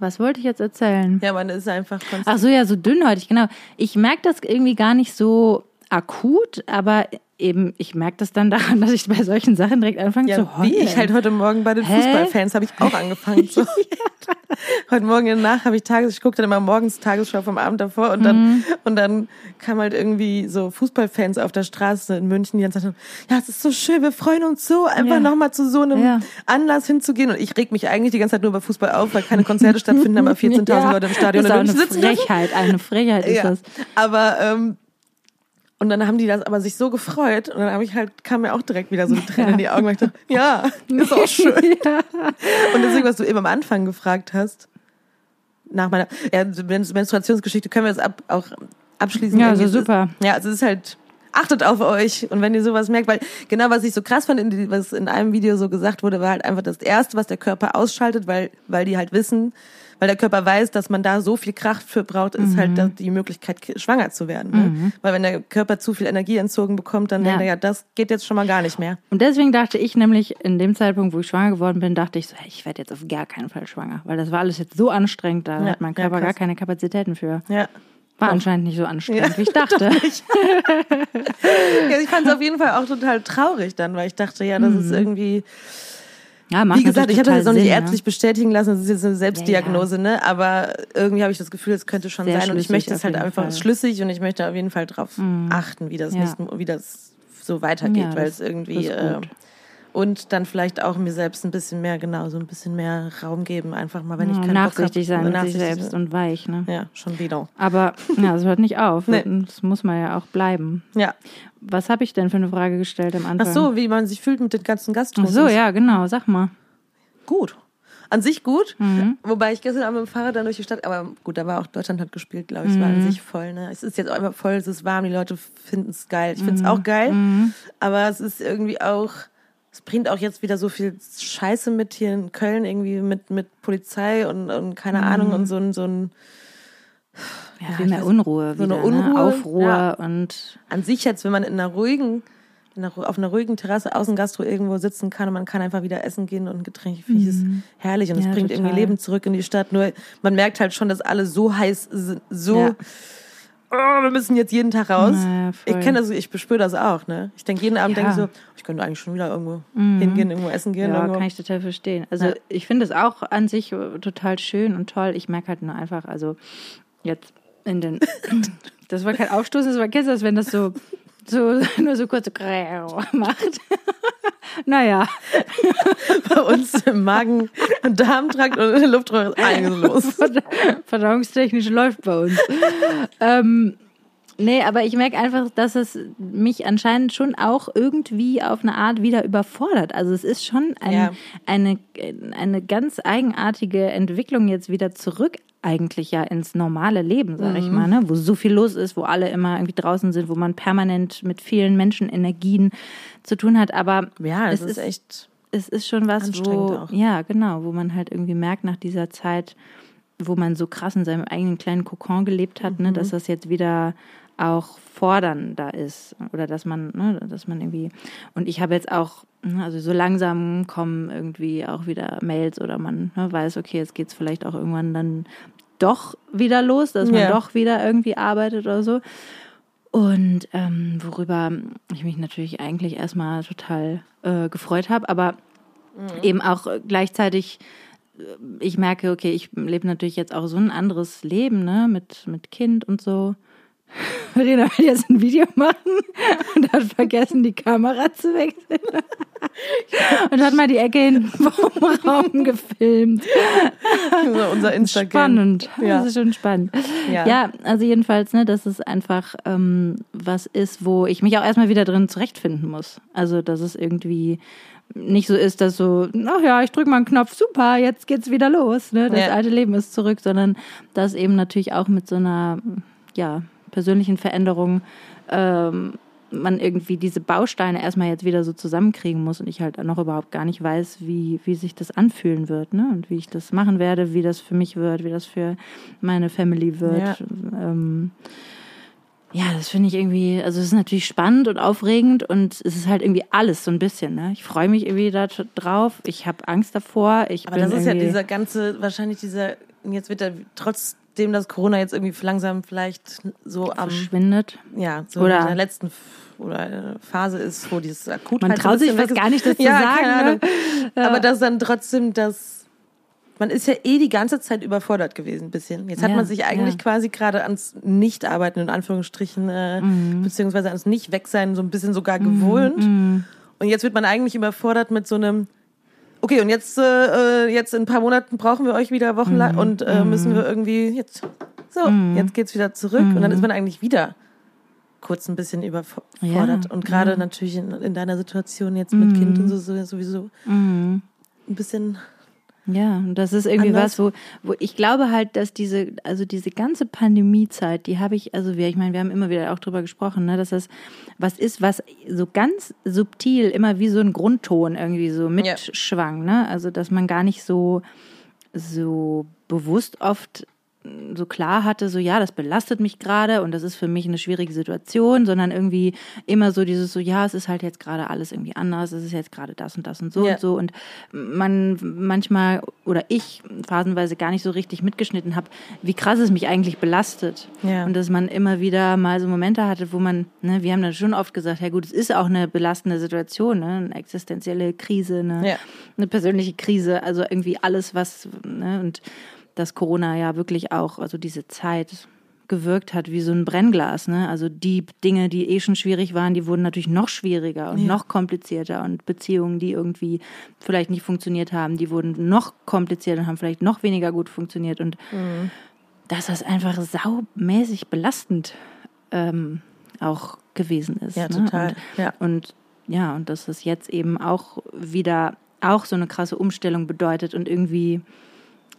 was wollte ich jetzt erzählen? Ja, man ist einfach konstant. Ach so, ja, so dünnhäutig, genau. Ich merke das irgendwie gar nicht so akut, aber eben, ich merke das dann daran, [LAUGHS] dass ich bei solchen Sachen direkt anfange ja, zu heulen. Wie ich halt heute Morgen bei den Hä? Fußballfans habe ich auch angefangen. So. [LAUGHS] heute Morgen in der Nacht habe ich Tages, ich gucke dann immer morgens Tagesschau vom Abend davor und dann mhm. und dann kam halt irgendwie so Fußballfans auf der Straße in München, die dann sagten, ja, es ist so schön, wir freuen uns so, einfach ja. nochmal zu so einem ja. Anlass hinzugehen. Und ich reg mich eigentlich die ganze Zeit nur über Fußball auf, weil keine Konzerte stattfinden, aber [LAUGHS] 14.000 ja. Leute im Stadion. Das ist auch eine Frechheit, eine Frechheit ist das. Aber ähm, und dann haben die das aber sich so gefreut und dann habe ich halt, kam mir auch direkt wieder so ein Tränen in die Augen, weil ich dachte, [LAUGHS] ja, [LAUGHS] ist auch schön. [LAUGHS] ja. Und deswegen, was du eben am Anfang gefragt hast, nach meiner ja, Menstruationsgeschichte können wir das ab, auch abschließen. Ja, so super. ja, also es ist halt achtet auf euch. Und wenn ihr sowas merkt, weil genau was ich so krass fand, in was in einem Video so gesagt wurde, war halt einfach das Erste, was der Körper ausschaltet, weil, weil die halt wissen, weil der Körper weiß, dass man da so viel Kraft für braucht, ist halt Mhm. die Möglichkeit, schwanger zu werden. Ne? Weil wenn der Körper zu viel Energie entzogen bekommt, dann Ja. denkt er, ja, das geht jetzt schon mal gar nicht mehr. Und deswegen dachte ich nämlich, in dem Zeitpunkt, wo ich schwanger geworden bin, dachte ich so, hey, ich werde jetzt auf gar keinen Fall schwanger. Weil das war alles jetzt so anstrengend, da Ja, hat mein ja, Körper krass. gar keine Kapazitäten für. Ja. War anscheinend nicht so anstrengend, Ja, wie ich dachte. [LAUGHS] ja ich fand es auf jeden Fall auch total traurig dann, weil ich dachte, ja, das ist Mhm. irgendwie, Ja, wie gesagt, ich habe das jetzt noch nicht Sinn, ärztlich bestätigen lassen, das ist jetzt eine Selbstdiagnose, Ja, ne? Aber irgendwie habe ich das Gefühl, es könnte schon Sehr sein und ich möchte es halt einfach Fall. Mhm. schlüssig und ich möchte auf jeden Fall drauf achten, wie das Ja. nicht, wie das so weitergeht, Ja, weil es irgendwie äh. Und dann vielleicht auch mir selbst ein bisschen mehr, genau, so ein bisschen mehr Raum geben, einfach mal, wenn ich keinen nachsichtig Bock hab, sein mit sich selbst und weich. Ne? ja, schon wieder. Aber ja, es hört nicht auf. [LAUGHS] Nee. Das muss man ja auch bleiben. Ja. Was habe ich denn für eine Frage gestellt am Anfang? Ach so, wie man sich fühlt mit den ganzen Ach Gastros. so, ja, genau. Sag mal. Gut. An sich gut. Mhm. Wobei ich gestern Abend mit dem Fahrrad dann durch die Stadt, aber gut, da war auch Deutschland hat gespielt, glaube ich. Es war Mhm. an sich voll. Ne? Es ist jetzt auch immer voll, es ist warm, die Leute finden es geil. Ich finde Mhm. es auch geil, aber es ist irgendwie auch, es bringt auch jetzt wieder so viel Scheiße mit hier in Köln, irgendwie mit, mit Polizei und, und keine Mhm. Ahnung und so ein, so ein Ja, viel mehr Unruhe. so eine wieder, Ne? Unruhe, Aufruhr ja. und an sich jetzt, wenn man in einer ruhigen, in einer, auf einer ruhigen Terrasse Außengastro irgendwo sitzen kann und man kann einfach wieder essen gehen und ein Getränk, finde ich es herrlich und es Mhm. Ja, bringt total. irgendwie Leben zurück in die Stadt. Nur man merkt halt schon, dass alle so heiß sind, so. Oh, wir müssen jetzt jeden Tag raus. Na ja, voll. ich kenne das, ich bespüre das auch, ne? Ich denke jeden Abend Ja. Mhm. denke ich so, ich könnte eigentlich schon wieder irgendwo hingehen, irgendwo essen gehen, Ja, irgendwo. kann ich total verstehen. Also Ja. ich finde es auch an sich äh, total schön und toll. Ich merke halt nur einfach, also jetzt in den, [LAUGHS] das war kein Aufstoßen, das war, das, wenn das so, so [LAUGHS] nur so kurz so [LAUGHS] macht? naja, Bei uns im Magen- und Darmtrakt und in der Luftröhre ist einiges los. [LAUGHS] verdauungstechnisch läuft bei uns. ähm, nee, aber ich merke einfach, dass es mich anscheinend schon auch irgendwie auf eine Art wieder überfordert. Also es ist schon ein, Ja. eine, eine ganz eigenartige Entwicklung jetzt wieder zurück eigentlich ja ins normale Leben, sag Mhm. ich mal, ne? wo so viel los ist, wo alle immer irgendwie draußen sind, wo man permanent mit vielen Menschenenergien zu tun hat. Aber Ja, es ist echt, es ist schon was, wo, auch. ja, genau, wo man halt irgendwie merkt nach dieser Zeit, wo man so krass in seinem eigenen kleinen Kokon gelebt hat, Mhm. ne, dass das jetzt wieder auch fordernder ist oder dass man, ne, dass man irgendwie und ich habe jetzt auch, also so langsam kommen irgendwie auch wieder Mails oder man ne, weiß, okay, jetzt geht's vielleicht auch irgendwann dann doch wieder los, dass man Ja. doch wieder irgendwie arbeitet oder so. Und ähm, worüber ich mich natürlich eigentlich erstmal total äh, gefreut habe, aber eben auch gleichzeitig, äh, ich merke, okay, ich lebe natürlich jetzt auch so ein anderes Leben, ne, mit, mit Kind und so. [LAUGHS] Verena will jetzt ein Video machen [LAUGHS] und hat vergessen, die Kamera zu wechseln. [LAUGHS] und hat mal die Ecke hinten vom Raum gefilmt. so unser Instagram. Spannend. Ja. Das ist schon spannend. Ja. Ja, also jedenfalls, ne, dass es einfach ähm, was ist, wo ich mich auch erstmal wieder drin zurechtfinden muss. Also, dass es irgendwie nicht so ist, dass so, ach ja, ich drücke mal einen Knopf, super, jetzt geht's wieder los, ne? Das Ja. alte Leben ist zurück, sondern dass eben natürlich auch mit so einer, ja, persönlichen Veränderung ähm, man irgendwie diese Bausteine erstmal jetzt wieder so zusammenkriegen muss und ich halt noch überhaupt gar nicht weiß, wie, wie sich das anfühlen wird, ne? Und wie ich das machen werde, wie das für mich wird, wie das für meine Family wird. Ja. Ähm, ja, das finde ich irgendwie, also es ist natürlich spannend und aufregend und es ist halt irgendwie alles so ein bisschen, ne? Ich freue mich irgendwie da drauf, ich habe Angst davor, ich Aber das ist ja dieser ganze, wahrscheinlich dieser, jetzt wird er trotzdem, dass Corona jetzt irgendwie langsam vielleicht so am, verschwindet. ja, so Oder- in der letzten oder äh, Phase ist, wo dieses akut Man halt traut sich fast gar nicht, das zu ja, sagen, Keine ne? Ahnung. Aber dass dann trotzdem das, man ist ja eh die ganze Zeit überfordert gewesen, ein bisschen. Jetzt hat Ja, man sich eigentlich ja. quasi gerade ans Nicht-Arbeiten, in Anführungsstrichen, äh, Mhm. beziehungsweise ans Nicht-Wegsein so ein bisschen sogar gewohnt. Mhm. Und jetzt wird man eigentlich überfordert mit so einem, okay, und jetzt, äh, jetzt in ein paar Monaten brauchen wir euch wieder Mhm. wochenlang und äh, müssen wir irgendwie jetzt, so, jetzt geht's wieder zurück. Und dann ist man eigentlich wieder kurz ein bisschen überfordert. Ja, und gerade natürlich in, in deiner Situation jetzt mit Kind und so, so sowieso Mhm. ein bisschen Ja, und das ist irgendwie Anders. was, wo, wo ich glaube halt, dass diese, also diese ganze Pandemiezeit, die habe ich, also wir, ich meine, wir haben immer wieder auch drüber gesprochen, ne, dass das was ist, was so ganz subtil immer wie so ein Grundton irgendwie so mitschwang, ne? Also dass man gar nicht so, so bewusst oft so klar hatte, so ja, das belastet mich gerade und das ist für mich eine schwierige Situation, sondern irgendwie immer so dieses so, ja, es ist halt jetzt gerade alles irgendwie anders, es ist jetzt gerade das und das und so Ja. und so und man manchmal oder ich phasenweise gar nicht so richtig mitgeschnitten habe, wie krass es mich eigentlich belastet Ja. und dass man immer wieder mal so Momente hatte, wo man, ne, wir haben dann schon oft gesagt, ja gut, es ist auch eine belastende Situation, ne, eine existenzielle Krise, eine, Ja. eine persönliche Krise, also irgendwie alles, was, ne, und dass Corona ja wirklich auch, also diese Zeit gewirkt hat wie so ein Brennglas, ne? Also die Dinge, die eh schon schwierig waren, die wurden natürlich noch schwieriger und noch komplizierter und Beziehungen, die irgendwie vielleicht nicht funktioniert haben, die wurden noch komplizierter und haben vielleicht noch weniger gut funktioniert und dass das einfach saumäßig belastend ähm, auch gewesen ist. Ja, ne? total. Und, Ja. und ja, und dass das jetzt eben auch wieder auch so eine krasse Umstellung bedeutet und irgendwie,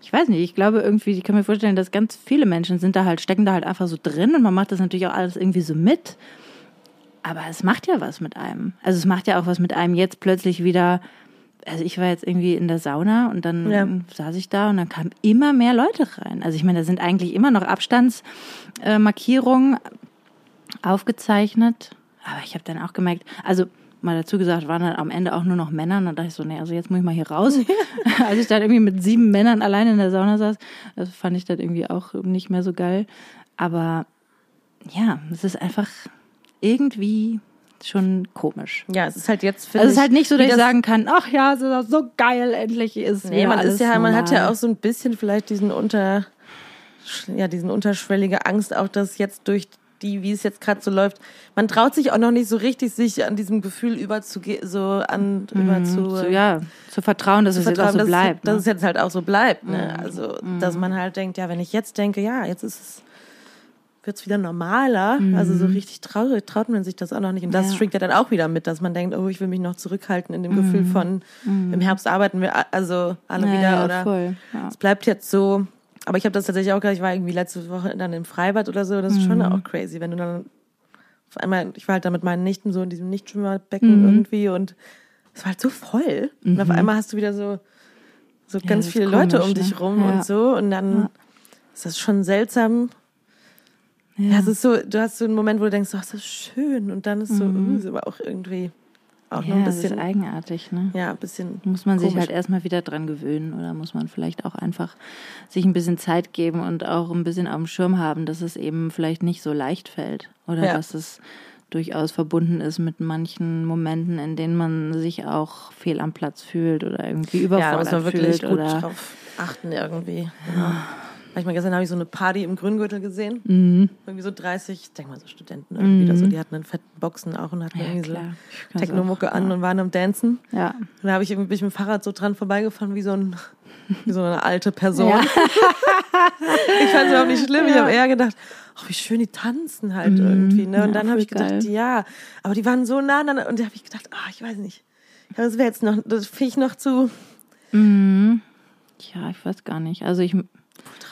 ich weiß nicht, ich glaube irgendwie, ich kann mir vorstellen, dass ganz viele Menschen sind da halt, stecken da halt einfach so drin und man macht das natürlich auch alles irgendwie so mit. Aber es macht ja was mit einem. Also es macht ja auch was mit einem jetzt plötzlich wieder. Also ich war jetzt irgendwie in der Sauna und dann Ja. saß ich da und dann kamen immer mehr Leute rein. Also ich meine, da sind eigentlich immer noch Abstandsmarkierungen aufgezeichnet. Aber ich habe dann auch gemerkt, also mal dazu gesagt, waren dann am Ende auch nur noch Männer. Und dann dachte ich so, nee, also jetzt muss ich mal hier raus. [LAUGHS] Als ich dann irgendwie mit sieben Männern alleine in der Sauna saß, das fand ich dann irgendwie auch nicht mehr so geil. Aber ja, es ist einfach irgendwie schon komisch. Ja, es ist halt jetzt, finde Also es ist halt nicht so, dass ich sagen kann, ach ja, es ist so geil, endlich ist Nee, man ist ja, man hat ja auch so ein bisschen vielleicht diesen unter, ja, diesen unterschwellige Angst, auch dass jetzt durch die, wie es jetzt gerade so läuft, man traut sich auch noch nicht so richtig, sich an diesem Gefühl überzugehen, so an, über zu, Mhm. so, ja, zu vertrauen, dass es jetzt auch so dass, bleibt. dass ne? es jetzt halt auch so bleibt. Ne? Also, dass man halt denkt, ja, wenn ich jetzt denke, ja, jetzt ist es, wird's wieder normaler. Also so richtig traurig, traut man sich das auch noch nicht. Und das Mhm. Ja. schwingt ja dann auch wieder mit, dass man denkt, oh, ich will mich noch zurückhalten in dem Gefühl von, im Herbst arbeiten wir also alle Mhm. ja, wieder ja, oder voll. Ja. es bleibt jetzt so. Aber ich habe das tatsächlich auch gedacht, ich war irgendwie letzte Woche dann im Freibad oder so. Das ist schon Mhm. auch crazy, wenn du dann auf einmal, ich war halt da mit meinen Nichten so in diesem Nichtschwimmerbecken Mhm. irgendwie und es war halt so voll. Und auf einmal hast du wieder so, so ganz das ist viele Leute komisch, um dich ne? rum Ja. und so. Und dann ist das schon seltsam. Ja. es ist so, du hast so einen Moment, wo du denkst, oh, ist das schön. Und dann ist so, uh, ist aber auch irgendwie auch noch. Ja, ein das ist bisschen, eigenartig, ne? ja, ein bisschen. Muss man sich komisch. halt erstmal wieder dran gewöhnen oder muss man vielleicht auch einfach sich ein bisschen Zeit geben und auch ein bisschen auf dem Schirm haben, dass es eben vielleicht nicht so leicht fällt oder Ja. dass es durchaus verbunden ist mit manchen Momenten, in denen man sich auch fehl am Platz fühlt oder irgendwie Ja, da überfordert muss man wirklich fühlt gut oder drauf achten irgendwie. Genau. Manchmal gestern habe ich so eine Party im Grüngürtel gesehen. Mhm. Irgendwie so 30, ich denke mal so Studenten irgendwie oder so, die hatten einen fetten Boxen auch und hatten Ja, irgendwie klar. so Technomucke an und waren am Dancen. ja. Und da habe ich irgendwie bin ich mit dem Fahrrad so dran vorbeigefahren wie so ein wie so eine alte Person. Ja. [LAUGHS] Ich fand es überhaupt nicht schlimm. Ich habe eher gedacht, ach, wie schön die tanzen halt irgendwie. Ne? Und Mhm. ja, dann habe ich gedacht, geil. ja, aber die waren so nah und da habe ich gedacht, ah, ich weiß nicht. Ja, das wäre jetzt noch, das finde ich noch zu. Ja, ich weiß gar nicht. Also ich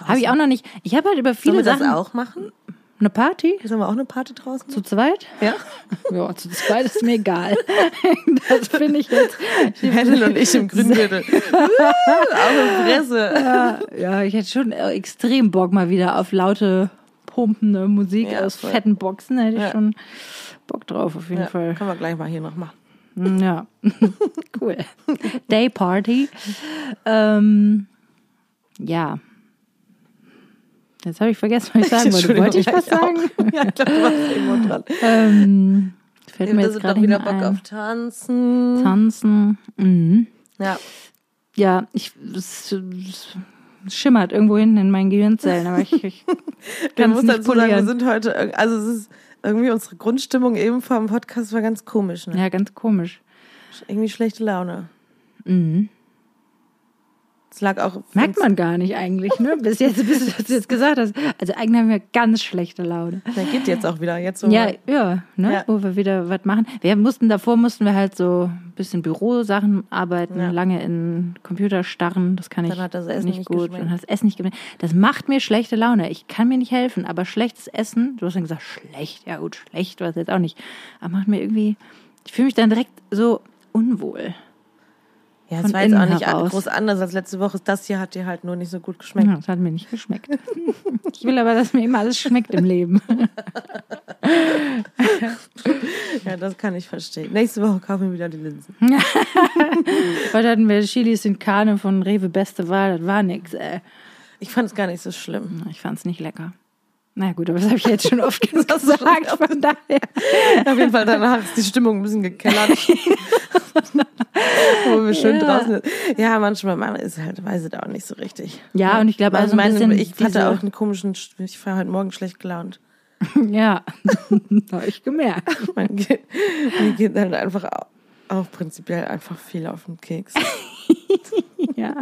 habe ich auch noch nicht. Ich habe halt über Sollen viele wir das Sachen auch machen? eine Party Sollen wir auch eine Party draußen? zu zweit. Ja. [LAUGHS] Ja, zu zweit ist mir egal. [LAUGHS] Das finde ich jetzt. Helen und ich im Grüngürtel. Auf [LAUGHS] der Fresse. Ja, ja, ich hätte schon äh, extrem Bock mal wieder auf laute, pumpende Musik Ja, aus voll. fetten Boxen. Da hätte ich Ja. schon Bock drauf, auf jeden Fall. können wir gleich mal hier noch machen. Mm, Ja, cool. Day Party. Ähm, ja. Jetzt habe ich vergessen, was ich sagen wollte. Wollte ich was ja, sagen? [LAUGHS] Ja, ich glaube, du warst irgendwo dran. Ähm, fällt mir Wir jetzt gerade wieder Bock ein. auf Tanzen. Tanzen. Mhm. Ja. Ja, ich, es, es schimmert irgendwo hinten in meinen Gehirnzellen, aber ich, ich [LAUGHS] kann müssen nicht dazu sagen, wir polieren. sind heute, also es ist irgendwie unsere Grundstimmung eben vor dem Podcast war ganz komisch. Ne? Ja, ganz komisch. Irgendwie schlechte Laune. Mhm. Es lag auch. Merkt man gar nicht eigentlich, ne? Bis jetzt, bis du das jetzt gesagt hast. Also eigentlich haben wir ganz schlechte Laune. Der geht jetzt auch wieder. Jetzt so Ja, ja, ne? Ja. Wo wir wieder was machen. Wir mussten, davor mussten wir halt so ein bisschen Bürosachen arbeiten, Ja. lange in Computer starren. Das kann ich Dann hat das Essen nicht, nicht gut. Dann hat das Essen nicht geschmeckt. Das macht mir schlechte Laune. Ich kann mir nicht helfen, aber schlechtes Essen, du hast dann gesagt, schlecht, ja gut, schlecht war es jetzt auch nicht. Aber macht mir irgendwie, ich fühle mich dann direkt so unwohl. Ja, es war jetzt auch nicht heraus. groß anders als letzte Woche. Das hier hat dir halt nur nicht so gut geschmeckt. Ja, das hat mir nicht geschmeckt. [LAUGHS] Ich will aber, dass mir immer alles schmeckt im Leben. [LAUGHS] Ja, das kann ich verstehen. Nächste Woche kaufen wir wieder die Linsen. [LAUGHS] Heute hatten wir Chilis in Karne von Rewe Beste Wahl. Das war nix, ey. Ich fand es gar nicht so schlimm. Ich fand's nicht lecker. Na gut, aber das habe ich jetzt schon oft [LAUGHS] genug gesagt. Von daher. Auf jeden Fall danach ist die Stimmung ein bisschen gekellert. [LAUGHS] Wo wir schön Ja. draußen sind. Ja, manchmal man ist halt, weiß es auch nicht so richtig. Ja, und ich glaube, also ein meine, ich hatte auch einen komischen, ich war heute Morgen schlecht gelaunt. [LAUGHS] Ja, habe ich gemerkt. Man geht, mir geht halt einfach auch, auch prinzipiell einfach viel auf den Keks. Ja.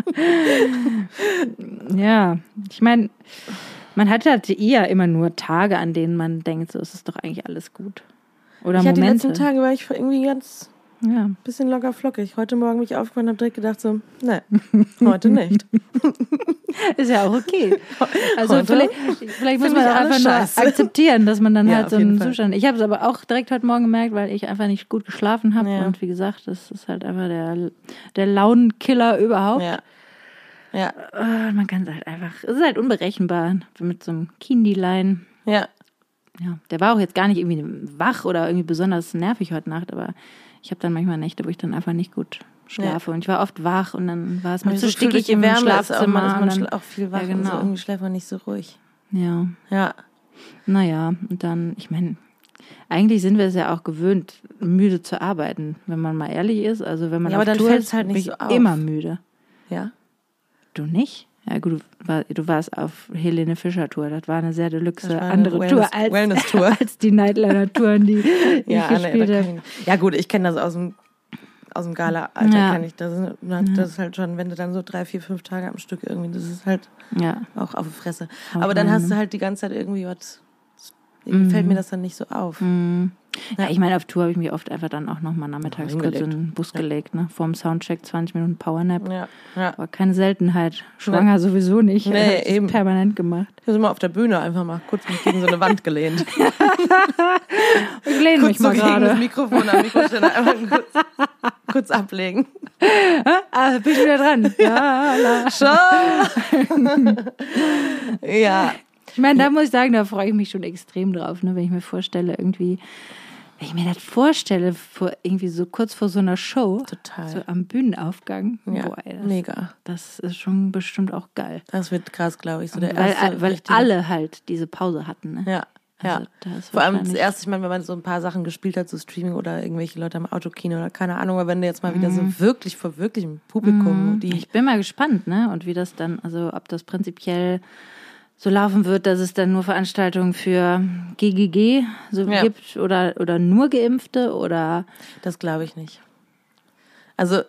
Ja, ich meine, man hat halt eher immer nur Tage, an denen man denkt, so es ist doch eigentlich alles gut. Oder ich hatte die Momente. letzten Tage war ich irgendwie ganz ja. bisschen locker flockig. Heute Morgen bin ich aufgewacht und habe direkt gedacht so, ne, heute nicht. [LAUGHS] Ist ja auch okay. Also Heute vielleicht, vielleicht muss man auch einfach nur akzeptieren, dass man dann Ja, halt so einen jeden Fall. Zustand. Ich habe es aber auch direkt heute Morgen gemerkt, weil ich einfach nicht gut geschlafen habe. Ja. Und wie gesagt, das ist halt einfach der, der Launenkiller überhaupt. Ja. Ja, Äh, Man kann es halt einfach, es ist halt unberechenbar mit so einem Kindilein. ja. Ja, der war auch jetzt gar nicht irgendwie wach oder irgendwie besonders nervig heute Nacht, aber ich habe dann manchmal Nächte, wo ich dann einfach nicht gut schlafe. Und ich war oft wach und dann war es mir zu Gefühl, stickig im Wärme ist auch, Schlafzimmer. man, ist man dann, auch viel wach Ja, und so. genau. Irgendwie schläft man nicht so ruhig. ja, Ja. naja, und dann, ich meine, eigentlich sind wir es ja auch gewöhnt, müde zu arbeiten, wenn man mal ehrlich ist. Also wenn man Ja, aber dann fällt's ist, halt nicht so auf. immer müde. Ja. Du nicht? Ja gut, du, war, du warst auf Helene Fischer Tour. Das war eine sehr deluxe andere Wellness- Tour als, [LAUGHS] als die Nightliner-Touren, die [LAUGHS] Ja, ich da gespielt habe. ja gut, ich kenne das aus dem aus dem Gala-Alter Ja. kann ich das. ist- Das ist halt schon, wenn du dann so drei, vier, fünf Tage am Stück irgendwie, das ist halt Ja, auch auf die Fresse. Auf Aber dann hast du halt die ganze Zeit irgendwie was. Irgendwie fällt mir das dann nicht so auf. Mhm. Ja, ich meine, auf Tour habe ich mich oft einfach dann auch nochmal nachmittags kurz in den Bus gelegt, ne? Vorm Soundcheck 20 Minuten Powernap. Ja, ja. War keine Seltenheit. Schwanger sowieso nicht. Nee, ich eben. Permanent gemacht. Ich habe immer auf der Bühne einfach mal kurz mich gegen so eine Wand gelehnt. [LAUGHS] Ich lehne kurz mich so mal gegen das gerade. Mikrofon am Mikroständer einfach kurz, kurz ablegen. Ah, bin ich wieder dran. [LAUGHS] Ja, la. Schon. [LAUGHS] ja. Ich meine, da muss ich sagen, da freue ich mich schon extrem drauf, ne? wenn ich mir vorstelle, irgendwie, wenn ich mir das vorstelle, vor, irgendwie so kurz vor so einer Show, Total. so am Bühnenaufgang, Ja, boah, ey, das, mega. das ist schon bestimmt auch geil. Das wird krass, glaube ich. So der Weil, erste weil alle halt diese Pause hatten. Ne? Ja. Ja. Also, ist Vor allem das erste, ich meine, wenn man so ein paar Sachen gespielt hat, so Streaming oder irgendwelche Leute am Autokino oder keine Ahnung, aber wenn du jetzt mal wieder Mhm. so wirklich vor wirklichem Publikum, die Ich bin mal gespannt, ne? Und wie das dann, also ob das prinzipiell so laufen wird, dass es dann nur Veranstaltungen für GGG so Ja. gibt oder, oder nur Geimpfte oder Das glaube ich nicht. Also, ich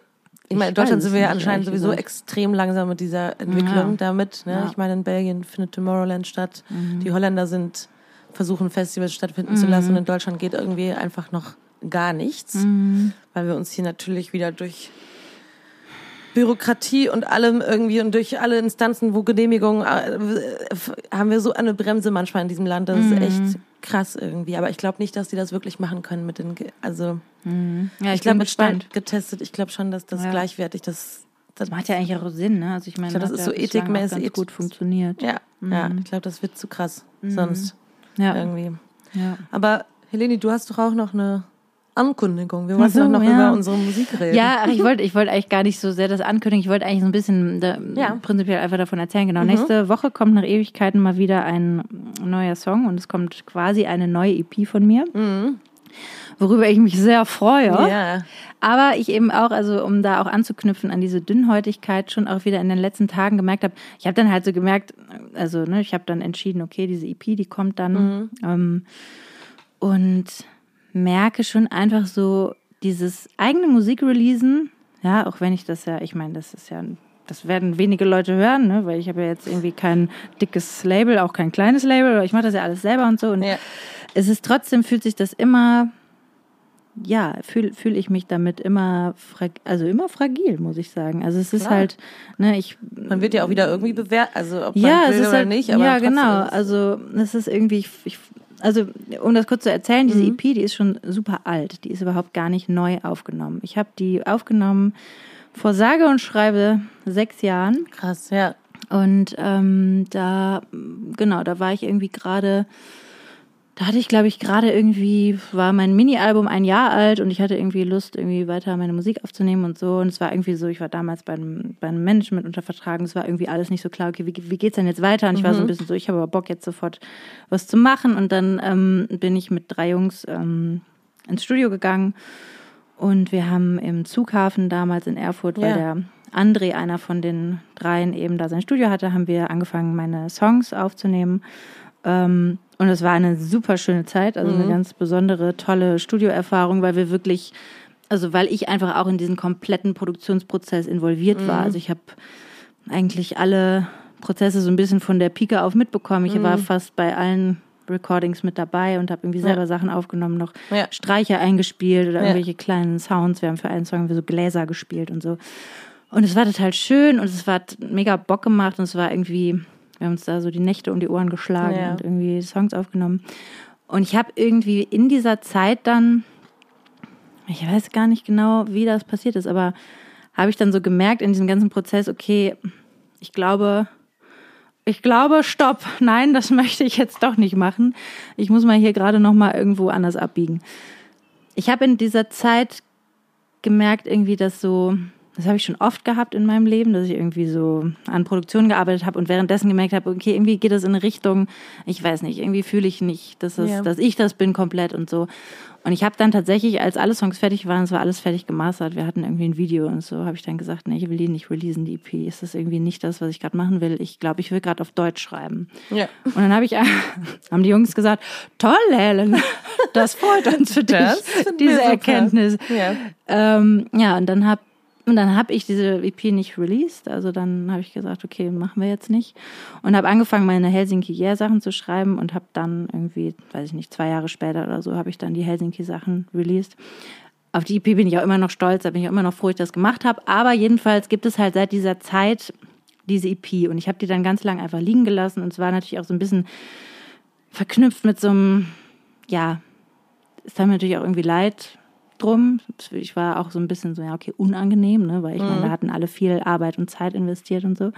Ich meine, in Deutschland sind wir ja anscheinend sowieso gesagt. extrem langsam mit dieser Entwicklung Ja. damit. Ne? Ja. Mhm. Ich meine, in Belgien findet Tomorrowland statt. Die Holländer sind, versuchen Festivals stattfinden zu lassen. Und in Deutschland geht irgendwie einfach noch gar nichts, Mhm. weil wir uns hier natürlich wieder durch Bürokratie und allem irgendwie und durch alle Instanzen, wo Genehmigungen, äh, haben wir so eine Bremse manchmal in diesem Land. Das Mhm. ist echt krass irgendwie. Aber ich glaube nicht, dass die das wirklich machen können mit den, Ge also ja, ich glaube, bin mit gespannt. getestet. Ich glaube schon, dass das Ja. gleichwertig das. das Macht ja eigentlich auch Sinn, ne? Also ich meine, Ich glaub, das hat ist ja so ethikmäßig- ganz gut funktioniert. ja, ja. Mhm. Ich glaube, das wird zu krass sonst Ja, irgendwie. ja. Aber Helene, du hast doch auch noch eine Ankündigung. Wir wollten so, noch ja. über unsere Musik reden. Ja, ich wollte ich wollte eigentlich gar nicht so sehr das ankündigen. Ich wollte eigentlich so ein bisschen da, Ja. Mhm. prinzipiell einfach davon erzählen. Genau, nächste Woche kommt nach Ewigkeiten mal wieder ein neuer Song und es kommt quasi eine neue EP von mir. Worüber ich mich sehr freue. Mhm. Ja. Aber ich eben auch, also um da auch anzuknüpfen an diese Dünnhäutigkeit, schon auch wieder in den letzten Tagen gemerkt habe, ich habe dann halt so gemerkt, also ne, ich habe dann entschieden, okay, diese EP, die kommt dann. Mhm. Ähm, und merke schon einfach so dieses eigene Musik releasen, ja, auch wenn ich das ja, ich meine, das ist ja das werden wenige Leute hören, ne? weil ich habe ja jetzt irgendwie kein dickes Label, auch kein kleines Label, ich mache das ja alles selber und so. Und ja. es ist trotzdem, fühlt sich das immer, ja, fühle fühl ich mich damit immer, also immer fragil, muss ich sagen. Also es ist Klar. halt, ne, ich. Man wird ja auch wieder irgendwie bewertet, also ob man ja, will es ist oder halt, nicht. Aber ja, genau. Also es ist irgendwie, ich, ich also um das kurz zu erzählen, diese mhm. EP, die ist schon super alt. Die ist überhaupt gar nicht neu aufgenommen. Ich habe die aufgenommen vor sage und schreibe sechs Jahren. Krass, ja. Und ähm, da, genau, da war ich irgendwie gerade da hatte ich, glaube ich, gerade irgendwie, war mein Mini-Album ein Jahr alt und ich hatte irgendwie Lust, irgendwie weiter meine Musik aufzunehmen und so. Und es war irgendwie so, ich war damals beim, beim Management unter Vertrag und es war irgendwie alles nicht so klar, okay, wie, wie geht's denn jetzt weiter? Und ich mhm. war so ein mhm. bisschen so, ich habe aber Bock, jetzt sofort was zu machen. Und dann ähm, bin ich mit drei Jungs ähm, ins Studio gegangen und wir haben im Zughafen damals in Erfurt, ja. weil der André, einer von den dreien, eben da sein Studio hatte, haben wir angefangen, meine Songs aufzunehmen. Ähm, und es war eine super schöne Zeit, also mhm. eine ganz besondere, tolle Studioerfahrung, weil wir wirklich, also weil ich einfach auch in diesen kompletten Produktionsprozess involviert mhm. war. Also ich habe eigentlich alle Prozesse so ein bisschen von der Pike auf mitbekommen. Ich mhm. war fast bei allen Recordings mit dabei und habe irgendwie selber ja. Sachen aufgenommen, noch ja. Streicher eingespielt oder irgendwelche ja. kleinen Sounds. Wir haben für einen Song so Gläser gespielt und so. Und es war total schön und es hat mega Bock gemacht und es war irgendwie wir haben uns da so die Nächte um die Ohren geschlagen ja. und irgendwie Songs aufgenommen. Und ich habe irgendwie in dieser Zeit dann, ich weiß gar nicht genau, wie das passiert ist, aber habe ich dann so gemerkt in diesem ganzen Prozess, okay, ich glaube, ich glaube, stopp, nein, das [LAUGHS] möchte ich jetzt doch nicht machen. Ich muss mal hier gerade noch mal irgendwo anders abbiegen. Ich habe in dieser Zeit gemerkt irgendwie, dass so das habe ich schon oft gehabt in meinem Leben, dass ich irgendwie so an Produktion gearbeitet habe und währenddessen gemerkt habe, okay, irgendwie geht das in eine Richtung, ich weiß nicht, irgendwie fühle ich nicht, dass, es, ja. dass ich das bin komplett und so. Und ich habe dann tatsächlich, als alle Songs fertig waren, es war alles fertig gemastert, wir hatten irgendwie ein Video und so, habe ich dann gesagt, nee, ich will die nicht releasen, die EP. Ist das irgendwie nicht das, was ich gerade machen will? Ich glaube, ich will gerade auf Deutsch schreiben. Ja. Und dann habe ich, [LAUGHS] haben die Jungs gesagt, toll, Helen, das freut uns für dich, diese Erkenntnis. Ja. Ähm, ja, und dann habe und dann habe ich diese EP nicht released. Also dann habe ich gesagt, okay, machen wir jetzt nicht. Und habe angefangen, meine Helsinki Yeah Sachen zu schreiben und habe dann irgendwie, weiß ich nicht, zwei Jahre später oder so, habe ich dann die Helsinki Sachen released. Auf die EP bin ich auch immer noch stolz, da bin ich auch immer noch froh, dass ich das gemacht habe. Aber jedenfalls gibt es halt seit dieser Zeit diese EP und ich habe die dann ganz lang einfach liegen gelassen und es war natürlich auch so ein bisschen verknüpft mit so einem, ja, es tat mir natürlich auch irgendwie leid, drum. Ich war auch so ein bisschen so, ja, okay, unangenehm, ne? weil ich mhm. meine, da hatten alle viel Arbeit und Zeit investiert und so.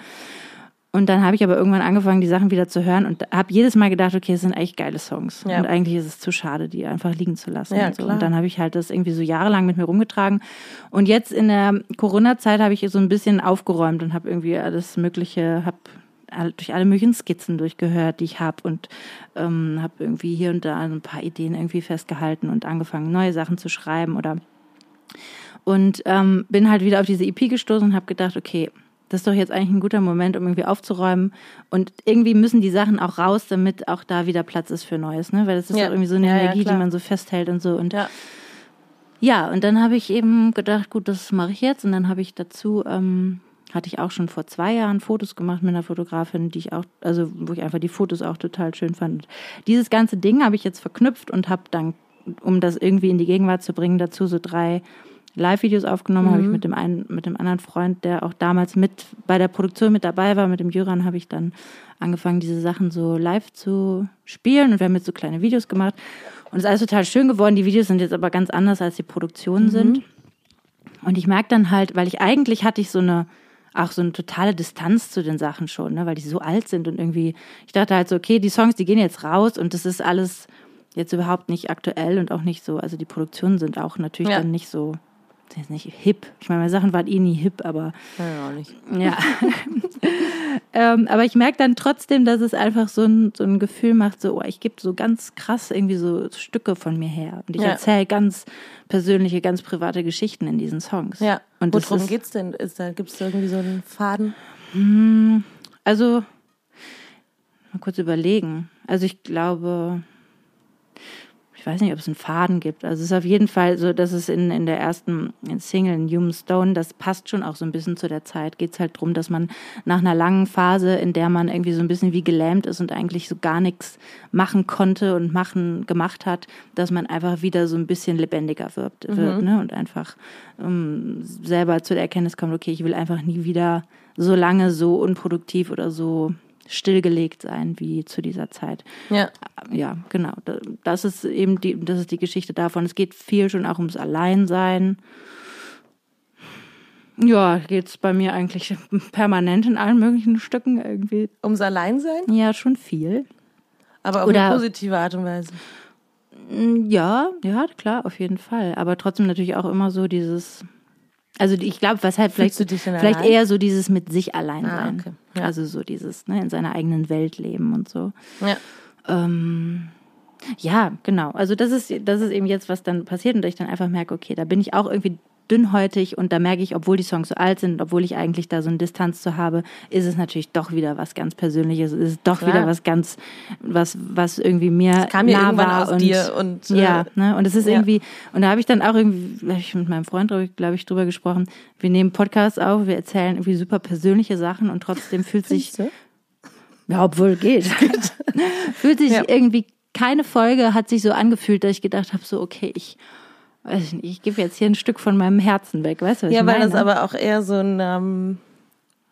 Und dann habe ich aber irgendwann angefangen, die Sachen wieder zu hören und habe jedes Mal gedacht, okay, es sind eigentlich geile Songs. Ja. Und eigentlich ist es zu schade, die einfach liegen zu lassen. Ja, und, so. und dann habe ich halt das irgendwie so jahrelang mit mir rumgetragen. Und jetzt in der Corona-Zeit habe ich so ein bisschen aufgeräumt und habe irgendwie alles Mögliche, habe durch alle möglichen Skizzen durchgehört, die ich habe und ähm, habe irgendwie hier und da ein paar Ideen irgendwie festgehalten und angefangen, neue Sachen zu schreiben oder und ähm, bin halt wieder auf diese EP gestoßen und habe gedacht, okay, das ist doch jetzt eigentlich ein guter Moment, um irgendwie aufzuräumen. Und irgendwie müssen die Sachen auch raus, damit auch da wieder Platz ist für Neues, ne? Weil das ist ja. irgendwie so eine ja, Energie, ja, die man so festhält und so. Und ja, ja und dann habe ich eben gedacht, gut, das mache ich jetzt. Und dann habe ich dazu ähm, hatte ich auch schon vor zwei Jahren Fotos gemacht mit einer Fotografin, die ich auch, also wo ich einfach die Fotos auch total schön fand. Dieses ganze Ding habe ich jetzt verknüpft und habe dann, um das irgendwie in die Gegenwart zu bringen, dazu so drei Live-Videos aufgenommen, mhm. habe ich mit dem einen, mit dem anderen Freund, der auch damals mit bei der Produktion mit dabei war, mit dem Jöran, habe ich dann angefangen, diese Sachen so live zu spielen und wir haben jetzt so kleine Videos gemacht. Und es ist alles total schön geworden. Die Videos sind jetzt aber ganz anders, als die Produktionen mhm. sind. Und ich merke dann halt, weil ich eigentlich hatte ich so eine auch so eine totale Distanz zu den Sachen schon, ne, weil die so alt sind und irgendwie, ich dachte halt so, okay, die Songs, die gehen jetzt raus und das ist alles jetzt überhaupt nicht aktuell und auch nicht so, also die Produktionen sind auch natürlich ja. dann nicht so jetzt nicht hip. Ich meine, meine Sachen waren eh nie hip, aber. Ja, auch nicht. Ja. [LAUGHS] ähm, aber ich merke dann trotzdem, dass es einfach so ein, so ein Gefühl macht, so, oh, ich gebe so ganz krass irgendwie so Stücke von mir her. Und ich ja. erzähle ganz persönliche, ganz private Geschichten in diesen Songs. Ja. Und worum ist, geht's denn? Ist da, gibt es da irgendwie so einen Faden? Hm, also, mal kurz überlegen. Also ich glaube, ich weiß nicht, ob es einen Faden gibt. Also es ist auf jeden Fall so, dass es in, in der ersten Single, in Human Stone, das passt schon auch so ein bisschen zu der Zeit. Geht es halt darum, dass man nach einer langen Phase, in der man irgendwie so ein bisschen wie gelähmt ist und eigentlich so gar nichts machen konnte und machen gemacht hat, dass man einfach wieder so ein bisschen lebendiger wird, mhm. wird ne? und einfach um, selber zu der Erkenntnis kommt, okay, ich will einfach nie wieder so lange so unproduktiv oder so stillgelegt sein wie zu dieser Zeit. Ja. Ja, genau. Das ist eben die, das ist die Geschichte davon. Es geht viel schon auch ums Alleinsein. Ja, geht es bei mir eigentlich permanent in allen möglichen Stücken irgendwie. Ums Alleinsein? Ja, schon viel. Aber auf Oder, eine positive Art und Weise. Ja, ja, klar, auf jeden Fall. Aber trotzdem natürlich auch immer so dieses also ich glaube, was halt vielleicht, vielleicht eher so dieses mit sich allein ah, sein. Okay. Ja. Also so dieses ne, in seiner eigenen Welt leben und so. Ja. Ähm, ja, genau. Also das ist, das ist eben jetzt, was dann passiert und ich dann einfach merke, okay, da bin ich auch irgendwie dünnhäutig und da merke ich, obwohl die Songs so alt sind, obwohl ich eigentlich da so eine Distanz zu habe, ist es natürlich doch wieder was ganz Persönliches, ist es doch Klar. wieder was ganz, was, was irgendwie mir das kam nah war aus und, dir und äh, ja, ne, und es ist ja. irgendwie und da habe ich dann auch irgendwie, habe ich mit meinem Freund, glaube ich, drüber gesprochen. Wir nehmen Podcasts auf, wir erzählen irgendwie super persönliche Sachen und trotzdem [LAUGHS] fühlt sich ja, obwohl geht, [LAUGHS] [LAUGHS] fühlt sich ja. irgendwie keine Folge hat sich so angefühlt, dass ich gedacht habe, so okay, ich weiß ich gebe jetzt hier ein Stück von meinem Herzen weg, weißt du, was ja, ich meine? Ja, weil das aber auch eher so ein, ähm,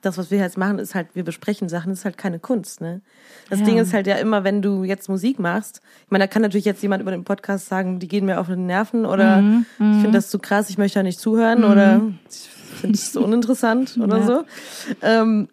das, was wir jetzt machen, ist halt, wir besprechen Sachen, ist halt keine Kunst, ne? Das ja. Ding ist halt ja immer, wenn du jetzt Musik machst, ich meine, da kann natürlich jetzt jemand über den Podcast sagen, die gehen mir auf den Nerven oder mhm, ich finde mhm. das zu krass, ich möchte da nicht zuhören mhm. oder ich finde es so uninteressant [LAUGHS] oder ja. so. Ähm,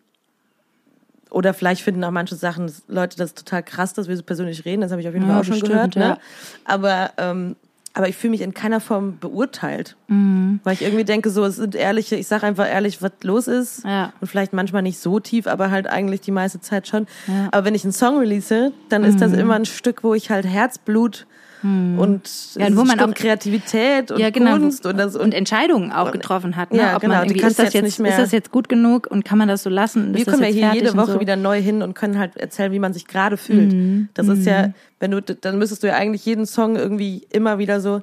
oder vielleicht finden auch manche Sachen Leute das total krass, dass wir so persönlich reden. Das habe ich auf jeden Fall auch schon bestimmt, gehört. Ne? Aber ähm, aber ich fühle mich in keiner Form beurteilt. Mhm. Weil ich irgendwie denke, so, es sind ehrliche, ich sage einfach ehrlich, was los ist. Ja. Und vielleicht manchmal nicht so tief, aber halt eigentlich die meiste Zeit schon. Ja. Aber wenn ich einen Song release, dann mhm. ist das mhm. immer ein Stück, wo ich halt Herzblut hm. und ja, wo man auch Kreativität und ja, genau, Kunst und, das, und, und Entscheidungen auch getroffen hat. Ne? Ja, Ob genau. man irgendwie, ist, das jetzt, jetzt ist das jetzt gut genug und kann man das so lassen? Wir kommen ja hier jede Woche so? wieder neu hin und können halt erzählen, wie man sich gerade fühlt. Mhm. Das ist ja, mhm. wenn du, dann müsstest du ja eigentlich jeden Song irgendwie immer wieder so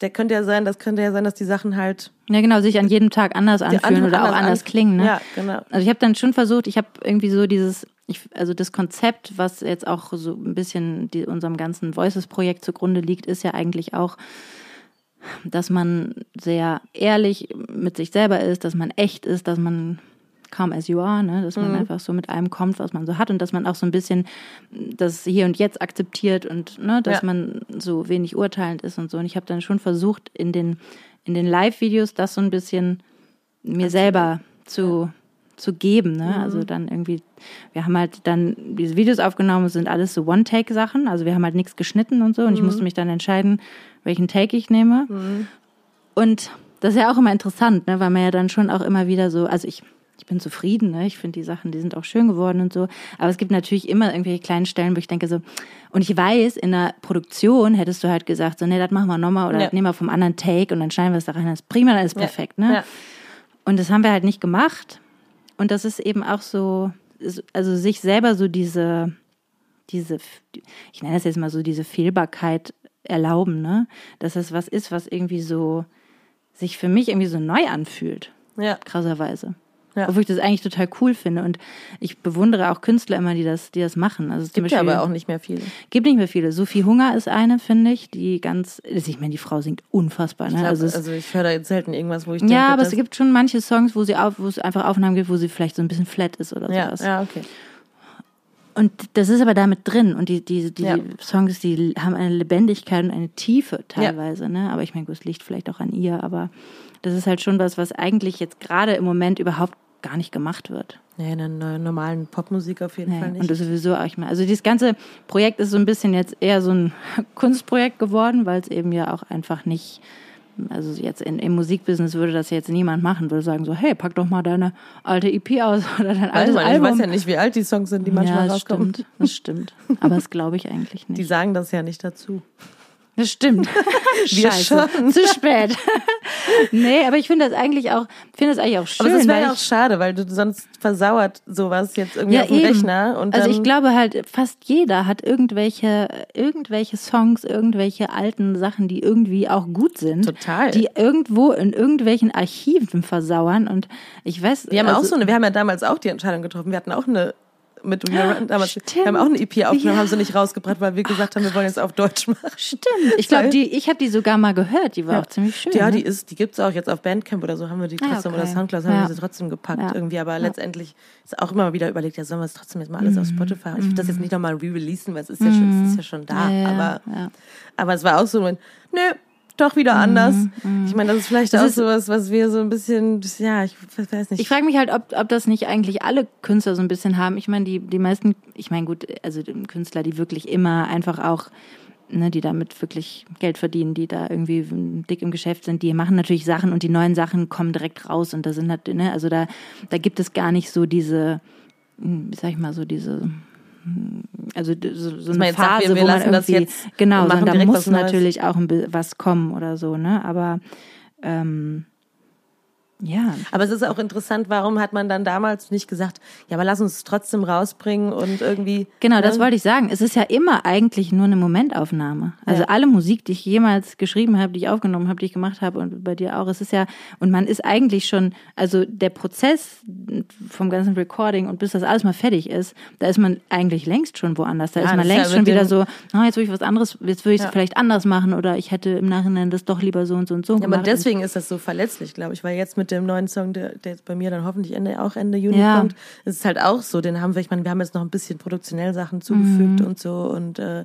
der könnte ja sein, das könnte ja sein, dass die Sachen halt. Ja, genau, sich an jedem Tag anders anfühlen oder auch anders an klingen. Ne? Ja, genau. Also ich habe dann schon versucht, ich habe irgendwie so dieses, ich, also das Konzept, was jetzt auch so ein bisschen die, unserem ganzen Voices-Projekt zugrunde liegt, ist ja eigentlich auch, dass man sehr ehrlich mit sich selber ist, dass man echt ist, dass man come as you are, ne? dass man mhm. einfach so mit allem kommt, was man so hat und dass man auch so ein bisschen das Hier und Jetzt akzeptiert und ne, dass ja. man so wenig urteilend ist und so. Und ich habe dann schon versucht, in den, in den Live-Videos das so ein bisschen mir selber zu, zu geben. Ne? Mhm. Also dann irgendwie, wir haben halt dann diese Videos aufgenommen, sind alles so One-Take-Sachen. Also wir haben halt nichts geschnitten und so. Und mhm. ich musste mich dann entscheiden, welchen Take ich nehme. Mhm. Und das ist ja auch immer interessant, ne? weil man ja dann schon auch immer wieder so, also ich ich bin zufrieden, ne? ich finde die Sachen, die sind auch schön geworden und so. Aber es gibt natürlich immer irgendwelche kleinen Stellen, wo ich denke so, und ich weiß, in der Produktion hättest du halt gesagt, so, nee, das machen wir nochmal oder ja. nehmen wir vom anderen Take und dann schneiden wir es da rein, das ist prima, dann ist perfekt, ne? Ja. Und das haben wir halt nicht gemacht. Und das ist eben auch so, also sich selber so diese, diese, ich nenne das jetzt mal so diese Fehlbarkeit erlauben, ne? Dass das was ist, was irgendwie so sich für mich irgendwie so neu anfühlt. Ja. Krasserweise. Ja. Obwohl ich das eigentlich total cool finde. Und ich bewundere auch Künstler immer, die das, die das machen. Also gibt ja aber auch nicht mehr viele. Gibt nicht mehr viele. Sophie Hunger ist eine, finde ich, die ganz, also ich meine, die Frau singt unfassbar. Ne? Ich glaub, also, also, ich höre da jetzt selten irgendwas, wo ich denke, Ja, aber es gibt schon manche Songs, wo sie auf, wo es einfach Aufnahmen gibt, wo sie vielleicht so ein bisschen flat ist oder ja, sowas. Ja, okay. Und das ist aber damit drin. Und die, die, die ja. Songs, die haben eine Lebendigkeit und eine Tiefe teilweise. Ja. Ne? Aber ich meine, es liegt vielleicht auch an ihr. Aber das ist halt schon was, was eigentlich jetzt gerade im Moment überhaupt gar nicht gemacht wird. Ja, in der normalen Popmusik auf jeden nee, Fall nicht. Und das sowieso auch mehr. Also dieses ganze Projekt ist so ein bisschen jetzt eher so ein [LAUGHS] Kunstprojekt geworden, weil es eben ja auch einfach nicht, also jetzt in, im Musikbusiness würde das jetzt niemand machen, würde sagen so, hey, pack doch mal deine alte EP aus [LAUGHS] oder dein altes Album. Ich weiß ja nicht, wie alt die Songs sind, die manchmal ja, das rauskommen. Stimmt, das stimmt. Aber das glaube ich eigentlich [LAUGHS] nicht. Die sagen das ja nicht dazu. Das stimmt. [LAUGHS] Wir Scheiße. schon. Zu spät. [LAUGHS] nee, aber ich finde das eigentlich auch, finde das eigentlich auch schön. Aber das wäre ja auch schade, weil du sonst versauert sowas jetzt irgendwie auf dem eben. Rechner und also ich glaube halt, fast jeder hat irgendwelche, irgendwelche Songs, irgendwelche alten Sachen, die irgendwie auch gut sind. Total. Die irgendwo in irgendwelchen Archiven versauern und ich weiß. wir haben also, auch so eine, wir haben ja damals auch die Entscheidung getroffen. Wir hatten auch eine mit We Run damals, wir haben auch eine EP aufgenommen, Ja. haben sie nicht rausgebracht, weil wir gesagt haben, wir wollen jetzt auf Deutsch machen. Stimmt. Ich glaube, die, ich habe die sogar mal gehört. Die war auch ziemlich schön. Ja, ne? die ist, die gibt's auch jetzt auf Bandcamp oder so, haben wir die Ah, trotzdem okay. oder Soundcloud haben Ja. wir sie trotzdem gepackt Ja. irgendwie, aber letztendlich ist auch immer wieder überlegt, ja, sollen wir es trotzdem jetzt mal alles auf Spotify? Ich will das jetzt nicht nochmal re-releasen, weil es ist ja schon, es ist ja schon da, Mhm. Ja, ja, aber, ja. aber es war auch so, ein, nö, doch wieder anders. Ich meine, das ist vielleicht auch Mhm, ist- sowas, was wir so ein bisschen, ja, ich weiß nicht. Ich frage mich halt, ob, ob das nicht eigentlich alle Künstler so ein bisschen haben. Ich meine, die, die meisten, ich meine, gut, also Künstler, die wirklich immer einfach auch, ne, die damit wirklich Geld verdienen, die da irgendwie dick im Geschäft sind, die machen natürlich Sachen und die neuen Sachen kommen direkt raus und da sind halt, ne, also da, da gibt es gar nicht so diese, hm, wie sag ich mal, so diese also so, so eine jetzt sagt, Phase, wir- wo man irgendwie jetzt genau, sondern da muss natürlich auch ein was kommen oder so, ne? Aber ähm, ja, aber es ist auch interessant, warum hat man dann damals nicht gesagt, ja, aber lass uns es trotzdem rausbringen und irgendwie. Genau, das ne? wollte ich sagen. Es ist ja immer eigentlich nur eine Momentaufnahme. Also Ja. alle Musik, die ich jemals geschrieben habe, die ich aufgenommen habe, die ich gemacht habe und bei dir auch, es ist ja, und man ist eigentlich schon, also der Prozess vom ganzen Recording und bis das alles mal fertig ist, da ist man eigentlich längst schon woanders. Da Ja, ist man das ist längst ja schon wieder so, ah, jetzt will ich was anderes, jetzt will ich es vielleicht anders machen oder ich hätte im Nachhinein das doch lieber so und so und so Ja, aber gemacht. deswegen ist das so verletzlich, glaube ich, weil jetzt mit dem neuen Song, der, der jetzt bei mir dann hoffentlich Ende, auch Ende Juni Ja. kommt, ist es halt auch so. Den haben wir, ich meine, wir haben jetzt noch ein bisschen produktionell Sachen zugefügt Mhm. und so und äh,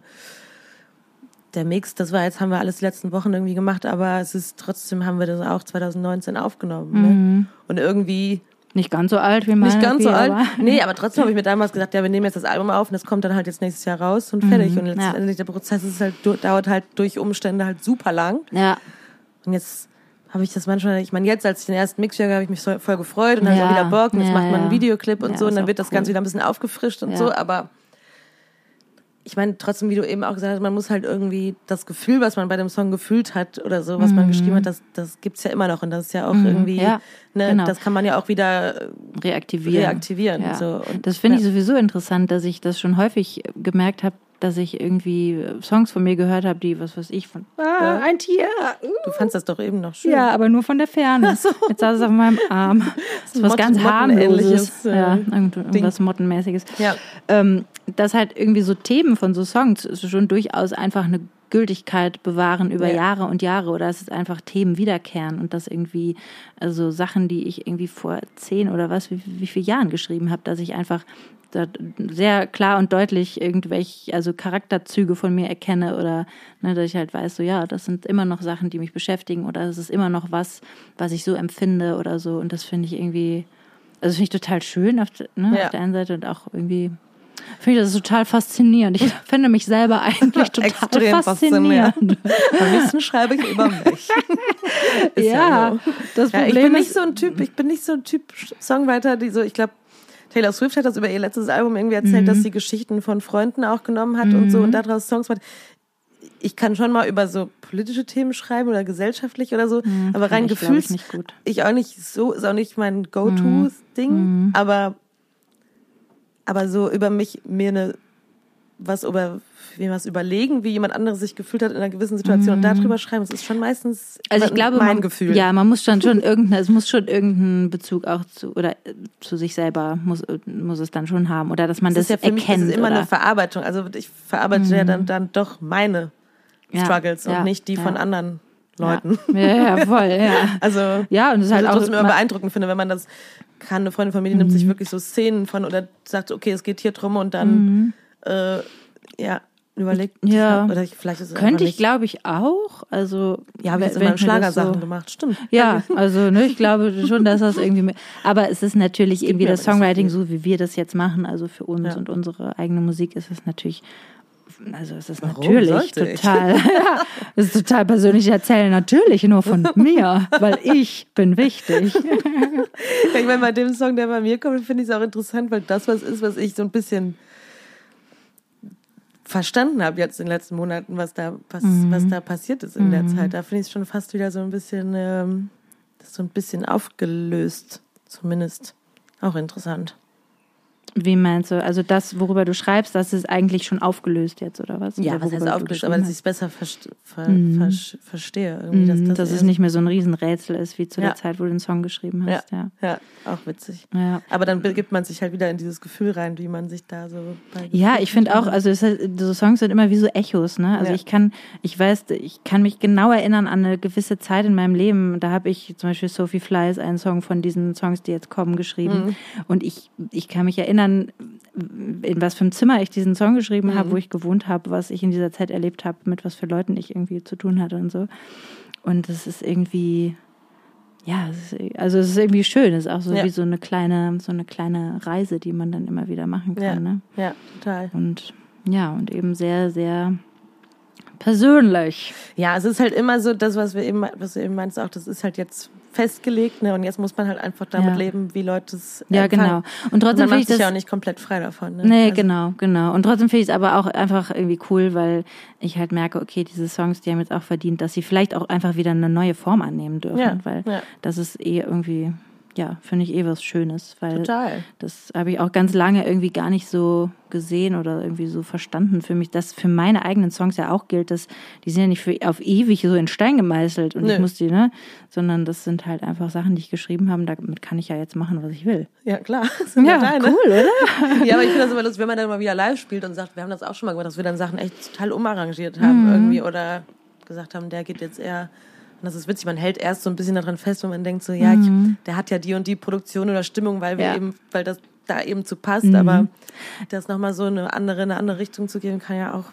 der Mix, das war jetzt, haben wir alles die letzten Wochen irgendwie gemacht, aber es ist trotzdem, haben wir das auch 2019 aufgenommen. Mhm. Ne? Und irgendwie nicht ganz so alt wie meine. nicht ganz so alt. aber- Nee, aber trotzdem habe ich mir damals gesagt, ja, wir nehmen jetzt das Album auf und das kommt dann halt jetzt nächstes Jahr raus und fertig. Und Mhm. ja. letztendlich der Prozess ist halt, dauert halt durch Umstände halt super lang. Ja, Und jetzt habe ich das manchmal, ich meine, jetzt, als ich den ersten Mix höre, habe ich mich so, voll gefreut und dann Ja, habe ich wieder Bock und jetzt ja, macht man einen. Videoclip und Ja, so und dann wird das cool. Ganze wieder ein bisschen aufgefrischt und so, aber ich meine, trotzdem, wie du eben auch gesagt hast, man muss halt irgendwie das Gefühl, was man bei dem Song gefühlt hat oder so, was man geschrieben hat, das, das gibt's ja immer noch und das ist ja auch irgendwie, Mhm. Ja, ne, genau. das kann man ja auch wieder reaktivieren. reaktivieren. Ja. So. Und, Das finde ich sowieso interessant, dass ich das schon häufig gemerkt habe, dass ich irgendwie Songs von mir gehört habe, die, was weiß ich, von ah, ein Tier. Uh. Du fandst das doch eben noch schön. Ja, aber nur von der Ferne. Jetzt saß es auf meinem Arm. [LAUGHS] Das ist was Mott- ganz harmloses. Äh, Ja, irgendwas Mottenmäßiges. Ja. Ähm, dass halt irgendwie so Themen von so Songs schon durchaus einfach eine Gültigkeit bewahren über Ja. Jahre und Jahre oder dass es einfach Themen wiederkehren und dass irgendwie, also Sachen, die ich irgendwie vor zehn oder was, wie, wie viele Jahren geschrieben habe, dass ich einfach sehr klar und deutlich irgendwelche, also Charakterzüge von mir erkenne oder ne, dass ich halt weiß, so ja, das sind immer noch Sachen, die mich beschäftigen oder es ist immer noch was, was ich so empfinde oder so und das finde ich irgendwie, also finde ich total schön auf, ne, Ja. auf der einen Seite und auch irgendwie finde ich das total faszinierend. Ich [LAUGHS] finde mich selber eigentlich total Extrem faszinierend. [LAUGHS] Am liebsten schreibe ich über mich. [LAUGHS] Ja, so. das Ja, ich Problem bin nicht ist, so ein Typ, ich bin nicht so ein Typ Songwriter, die so, ich glaube, Taylor Swift hat das über ihr letztes Album irgendwie erzählt, Mhm. dass sie Geschichten von Freunden auch genommen hat und so und daraus Songs macht. Ich kann schon mal über so politische Themen schreiben oder gesellschaftlich oder so, aber rein Mhm. ich, nicht gut. ich auch nicht so, ist auch nicht mein Go-To-Ding, aber, aber so über mich mir eine, was über, mir was überlegen, wie jemand anderes sich gefühlt hat in einer gewissen Situation und darüber schreiben, das ist schon meistens Also ich glaube, mein man, Gefühl. Ja, man muss dann schon [LAUGHS] irgendein, es muss schon irgendeinen Bezug auch zu oder äh, zu sich selber muss muss es dann schon haben oder dass man das das, ist ja für mich erkennt das ist immer oder, eine Verarbeitung. Also ich verarbeite ja dann, dann doch meine Ja, Struggles ja, und nicht die ja. von anderen Leuten. Ja, [LAUGHS] ja, ja, voll, ja. [LAUGHS] Also Ja, und es ist halt auch trotzdem immer beeindruckend finde, wenn man das kann. Eine Freundin von mir, nimmt sich Mhm. wirklich so Szenen von oder sagt, okay, es geht hier drum und dann Mhm. äh, ja überlegt. Ja. Oder ich, vielleicht ist es Könnte ich, glaube ich, auch. Also Ja, habe ich jetzt wenn immer mir das Schlagersachen so- gemacht. Stimmt. Ja, also ne, ich glaube schon, dass das irgendwie. Mit, aber es ist natürlich irgendwie mir das so Songwriting, so wie wir das jetzt machen, also für uns Ja. und unsere eigene Musik ist es natürlich. Also es ist Warum natürlich total, [LAUGHS] ja, es ist total persönlich erzählen, natürlich nur von [LAUGHS] mir, weil ich bin wichtig. Ich meine, bei dem Song, der bei mir kommt, finde ich es auch interessant, weil das was ist, was ich so ein bisschen verstanden habe jetzt in den letzten Monaten, was da, was, was da passiert ist in der Zeit. Da finde ich es schon fast wieder so ein bisschen, ähm, so ein bisschen aufgelöst, zumindest. Auch interessant. Wie meinst du? Also das, worüber du schreibst, das ist eigentlich schon aufgelöst jetzt, oder was? Ja, Oder was heißt aufgelöst, aber dass ich es besser verst ver ver verstehe. Irgendwie, dass, hast? das dass es nicht mehr so ein Riesenrätsel ist, wie zu Ja. der Zeit, wo du den Song geschrieben Ja, hast. Ja. ja, auch witzig. Ja. Aber dann begibt man sich halt wieder in dieses Gefühl rein, wie man sich da so Ja, ich finde auch, also es, so Songs sind immer wie so Echos, ne? Also Ja. ich kann, ich weiß, ich kann mich genau erinnern an eine gewisse Zeit in meinem Leben. Da habe ich zum Beispiel Sophie Fleiss einen Song von diesen Songs, die jetzt kommen, geschrieben. Mhm. Und ich, ich kann mich erinnern, in was für einem Zimmer ich diesen Song geschrieben Mhm. habe, wo ich gewohnt habe, was ich in dieser Zeit erlebt habe, mit was für Leuten ich irgendwie zu tun hatte und so. Und das ist irgendwie, ja, es ist, also es ist irgendwie schön. Es ist auch so Ja. wie so eine kleine, so eine kleine Reise, die man dann immer wieder machen kann. Ja. Ne? Ja, total. Und ja, und eben sehr, sehr persönlich. Ja, es ist halt immer so, das, was wir eben, was du eben meinst, auch, das ist halt jetzt festgelegt, ne? Und jetzt muss man halt einfach damit Ja. leben, wie Leute es Ja, empfangen. genau. Und trotzdem finde ich das. ja auch nicht komplett frei davon. Ne? Nee, Also- genau, genau. Und trotzdem finde ich es aber auch einfach irgendwie cool, weil ich halt merke, okay, diese Songs, die haben jetzt auch verdient, dass sie vielleicht auch einfach wieder eine neue Form annehmen dürfen. Ja, weil ja. das ist eh irgendwie, ja, finde ich eh was Schönes. Weil Total. Das habe ich auch ganz lange irgendwie gar nicht so gesehen oder irgendwie so verstanden für mich, dass für meine eigenen Songs ja auch gilt, dass die sind ja nicht für auf ewig so in Stein gemeißelt und Nö. ich muss die, ne, sondern das sind halt einfach Sachen, die ich geschrieben habe, damit kann ich ja jetzt machen, was ich will. Ja, klar. [LAUGHS] Das sind ja, deine. cool, oder? [LAUGHS] Ja, aber ich finde das immer lustig, wenn man dann mal wieder live spielt und sagt, wir haben das auch schon mal gemacht, dass wir dann Sachen echt total umarrangiert haben Mhm. irgendwie oder gesagt haben, der geht jetzt eher. Und das ist witzig, man hält erst so ein bisschen daran fest, wenn man denkt so, ja, ich, der hat ja die und die Produktion oder Stimmung, weil wir Mhm. Ja. eben, weil das da eben zu passt, Mhm. aber das nochmal so eine andere, eine andere Richtung zu geben, kann ja auch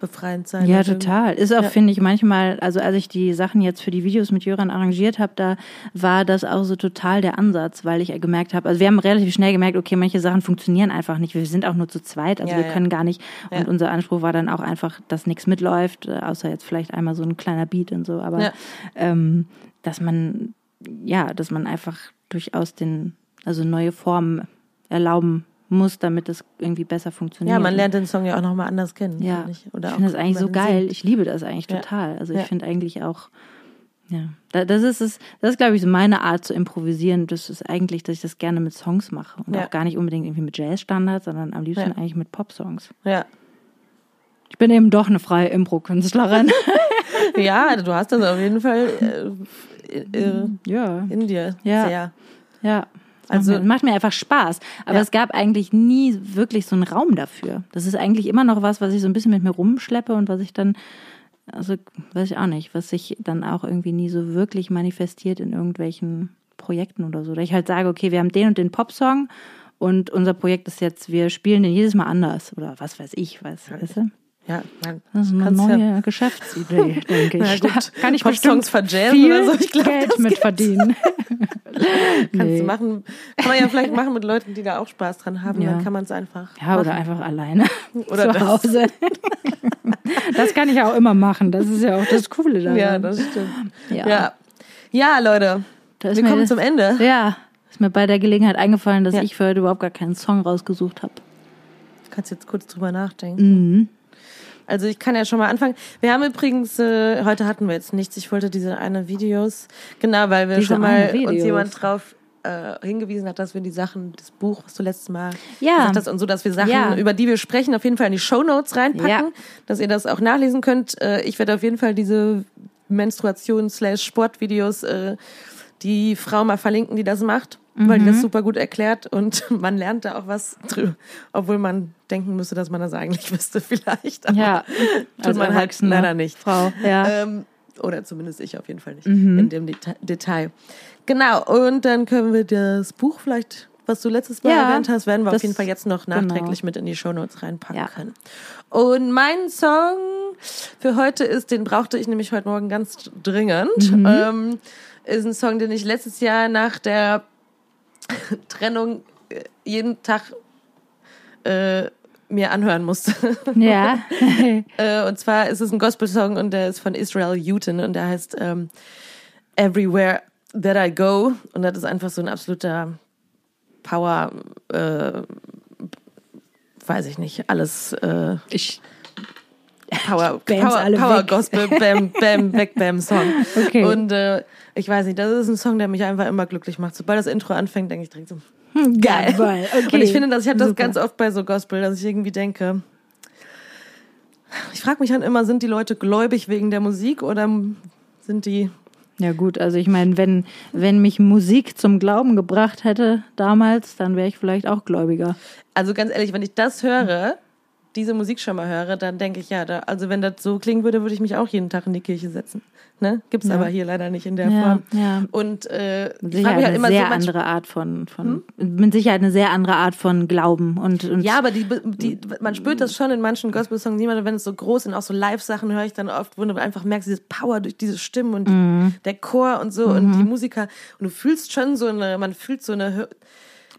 befreiend sein. Ja, total. Ist auch, Ja. finde ich, manchmal, also als ich die Sachen jetzt für die Videos mit Jöran arrangiert habe, da war das auch so total der Ansatz, weil ich gemerkt habe, also wir haben relativ schnell gemerkt, okay, manche Sachen funktionieren einfach nicht. Wir sind auch nur zu zweit, also Ja, wir ja. können gar nicht. Und unser Anspruch war dann auch einfach, dass nichts mitläuft, äh, außer jetzt vielleicht einmal so ein kleiner Beat und so. Aber ähm, dass man, ja, dass man einfach durchaus den, also neue Formen erlauben muss, damit es irgendwie besser funktioniert. Ja, man lernt den Song ja auch nochmal anders kennen. Ja, ich. Ich finde das eigentlich so geil. singt. Ich liebe das eigentlich Ja. total. Also Ja. ich finde eigentlich auch, ja, da- das ist es, das ist glaube ich so meine Art zu improvisieren. Das ist eigentlich, dass ich das gerne mit Songs mache und Ja. auch gar nicht unbedingt irgendwie mit Jazzstandards, sondern am liebsten eigentlich mit Popsongs. Ja. Ich bin eben doch eine freie Impro-Künstlerin. [LAUGHS] ja, du hast das auf jeden Fall äh, äh, ja, in dir. Ja. Sehr. ja. Also- Also macht mir einfach Spaß. Aber Ja. es gab eigentlich nie wirklich so einen Raum dafür. Das ist eigentlich immer noch was, was ich so ein bisschen mit mir rumschleppe und was ich dann, also weiß ich auch nicht, was sich dann auch irgendwie nie so wirklich manifestiert in irgendwelchen Projekten oder so. Oder ich halt sage, okay, wir haben den und den Popsong und unser Projekt ist jetzt, wir spielen den jedes Mal anders oder was weiß ich, was, weißt du? Ja, man, Das ist eine neue ja- Geschäftsidee, [LAUGHS] denke ich. Gut, kann ich bestimmt verjammen viel oder so, ich glaub, Geld mit geht. verdienen. [LAUGHS] [LAUGHS] kannst Nee. du machen. Kann man ja vielleicht machen mit Leuten, die da auch Spaß dran haben. Ja. Dann kann man es einfach. Ja, oder einfach alleine Oder zu das. Hause. Das kann ich ja auch immer machen. Das ist ja auch das Coole daran. Ja, das stimmt. Ja. Ja, ja Leute, wir kommen zum Ende. Ja, ist mir bei der Gelegenheit eingefallen, dass Ja. ich für heute überhaupt gar keinen Song rausgesucht habe. Du kannst jetzt kurz drüber nachdenken. Also ich kann ja schon mal anfangen. Wir haben übrigens, äh, heute hatten wir jetzt nichts. Ich wollte diese eine Videos, genau, weil wir Diese schon mal uns jemand drauf äh, hingewiesen hat, dass wir die Sachen, das Buch, was du letztes Mal Ja. gesagt hast, und so, dass wir Sachen, Ja. über die wir sprechen, auf jeden Fall in die Shownotes reinpacken, Ja. dass ihr das auch nachlesen könnt. Äh, ich werde auf jeden Fall diese Menstruation-Sportvideos äh, die Frau mal verlinken, die das macht, weil die Mhm. das super gut erklärt und [LAUGHS] man lernt da auch was drüber, obwohl man denken müsste, dass man das eigentlich [LAUGHS] wüsste vielleicht. Aber Ja, tut als man halt leider nicht. Frau. Ja. Ähm, oder zumindest ich auf jeden Fall nicht in dem Deta Detail. Genau, und dann können wir das Buch vielleicht, was du letztes Mal Ja, erwähnt hast, werden wir auf jeden Fall jetzt noch genau. nachträglich mit in die Shownotes reinpacken Ja. können. Und mein Song für heute ist, den brauchte ich nämlich heute Morgen ganz dringend. Mhm. Ähm, ist ein Song, den ich letztes Jahr nach der [LAUGHS] Trennung äh, jeden Tag äh, mir anhören musste. [LAUGHS] ja. [LAUGHS] Äh, und zwar ist es ein Gospel-Song und der ist von Israel Houghton und der heißt ähm, Everywhere That I Go. Und das ist einfach so ein absoluter Power, äh, weiß ich nicht, alles. Äh, Ich Power, [LAUGHS] Power, Power weg. Gospel, Bam, Bam, weg, Bam Song. Okay. Und äh, ich weiß nicht, das ist ein Song, der mich einfach immer glücklich macht. Sobald das Intro anfängt, denke ich direkt so, Geil. Okay. [LAUGHS] und ich finde, dass ich habe das Super. ganz oft bei so Gospel, dass ich irgendwie denke, ich frage mich dann immer, sind die Leute gläubig wegen der Musik oder sind die Ja gut, also ich meine, wenn, wenn mich Musik zum Glauben gebracht hätte damals, dann wäre ich vielleicht auch gläubiger. Also ganz ehrlich, wenn ich das höre, diese Musik schon mal höre, dann denke ich, ja, da, also wenn das so klingen würde, würde ich mich auch jeden Tag in die Kirche setzen. Ne? Gibt's aber hier leider nicht in der Ja, Form. ja. Und äh, Mit Sicherheit halt eine sehr so andere Art von, von mit Sicherheit eine sehr andere Art von Glauben und, und Ja, aber die, die, man spürt das schon in manchen Gospel-Songs niemand, wenn es so groß sind, auch so Live-Sachen höre ich dann oft, wo du einfach merkst, dieses Power durch diese Stimmen und Mhm. der Chor und so und die Musiker. Und du fühlst schon so eine, man fühlt so eine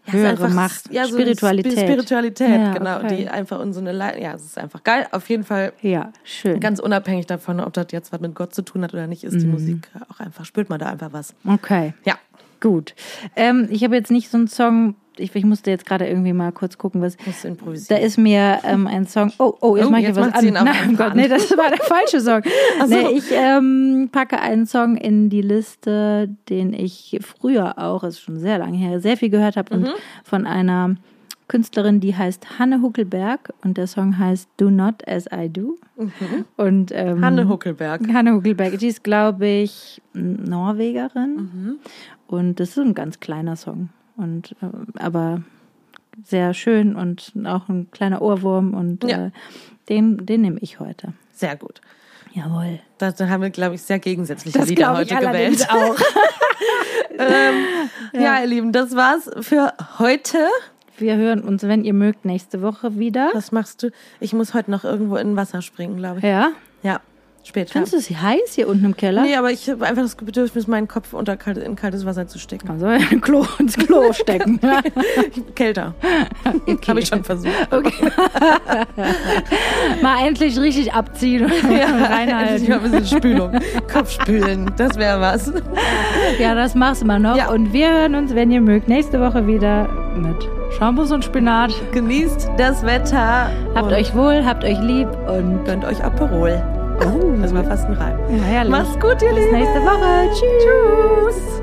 ja, Höhere Macht, ja, so Spiritualität. Sp- Spiritualität, Ja, genau, okay. die einfach in so eine, Le ja, es ist einfach geil. Auf jeden Fall ja, schön. ganz unabhängig davon, ob das jetzt was mit Gott zu tun hat oder nicht, ist Mhm. die Musik auch einfach, spürt man da einfach was. Okay. Ja. Gut. Ähm, ich habe jetzt nicht so einen Song, ich, ich musste jetzt gerade irgendwie mal kurz gucken, was. Musst du Da improvisieren. ist mir ähm, ein Song. Oh, oh, jetzt Oh, mache ich jetzt was an. Nein, oh Gott, an. nee, das war der falsche Song. [LAUGHS] Ach so. nee, ich ähm, packe einen Song in die Liste, den ich früher auch, ist schon sehr lange her, sehr viel gehört habe Mhm. und von einer Künstlerin, die heißt Hanne Huckelberg und der Song heißt Do Not As I Do. Und ähm, Mhm. Hanne Huckelberg. Hanne Huckelberg, die ist, glaube ich, Norwegerin. Mhm. Und das ist ein ganz kleiner Song. Und äh, aber sehr schön und auch ein kleiner Ohrwurm. Und Ja. äh, den, den nehme ich heute. Sehr gut. Jawohl. Da haben wir, glaube ich, sehr gegensätzliche Lieder heute gewählt. [LAUGHS] auch. Ja. ihr Lieben, das war's für heute. Wir hören uns, wenn ihr mögt, nächste Woche wieder. Was machst du? Ich muss heute noch irgendwo in Wasser springen, glaube ich. Ja? Ja, später. Findest du es heiß hier unten im Keller? Nee, aber ich habe einfach das Bedürfnis, meinen Kopf unter kalt, in kaltes Wasser zu stecken. Kann so ein Klo ins Klo [LAUGHS] stecken. [LAUGHS] Kälter. Habe ich schon versucht. [LAUGHS] Mal endlich richtig abziehen und Endlich reinhalten. mal ein bisschen Spülung. Kopfspülen, das wäre was. Ja, das machst du mal noch. Ja. Und wir hören uns, wenn ihr mögt, nächste Woche wieder mit Shampoos und Spinat. Genießt das Wetter. Habt euch wohl, habt euch lieb und Gönnt euch Aperol. Oh, das war fast ein Reim. ja, herrlich. Macht's gut, ihr Bis Lieben. nächste Woche. Tschüss. Tschüss.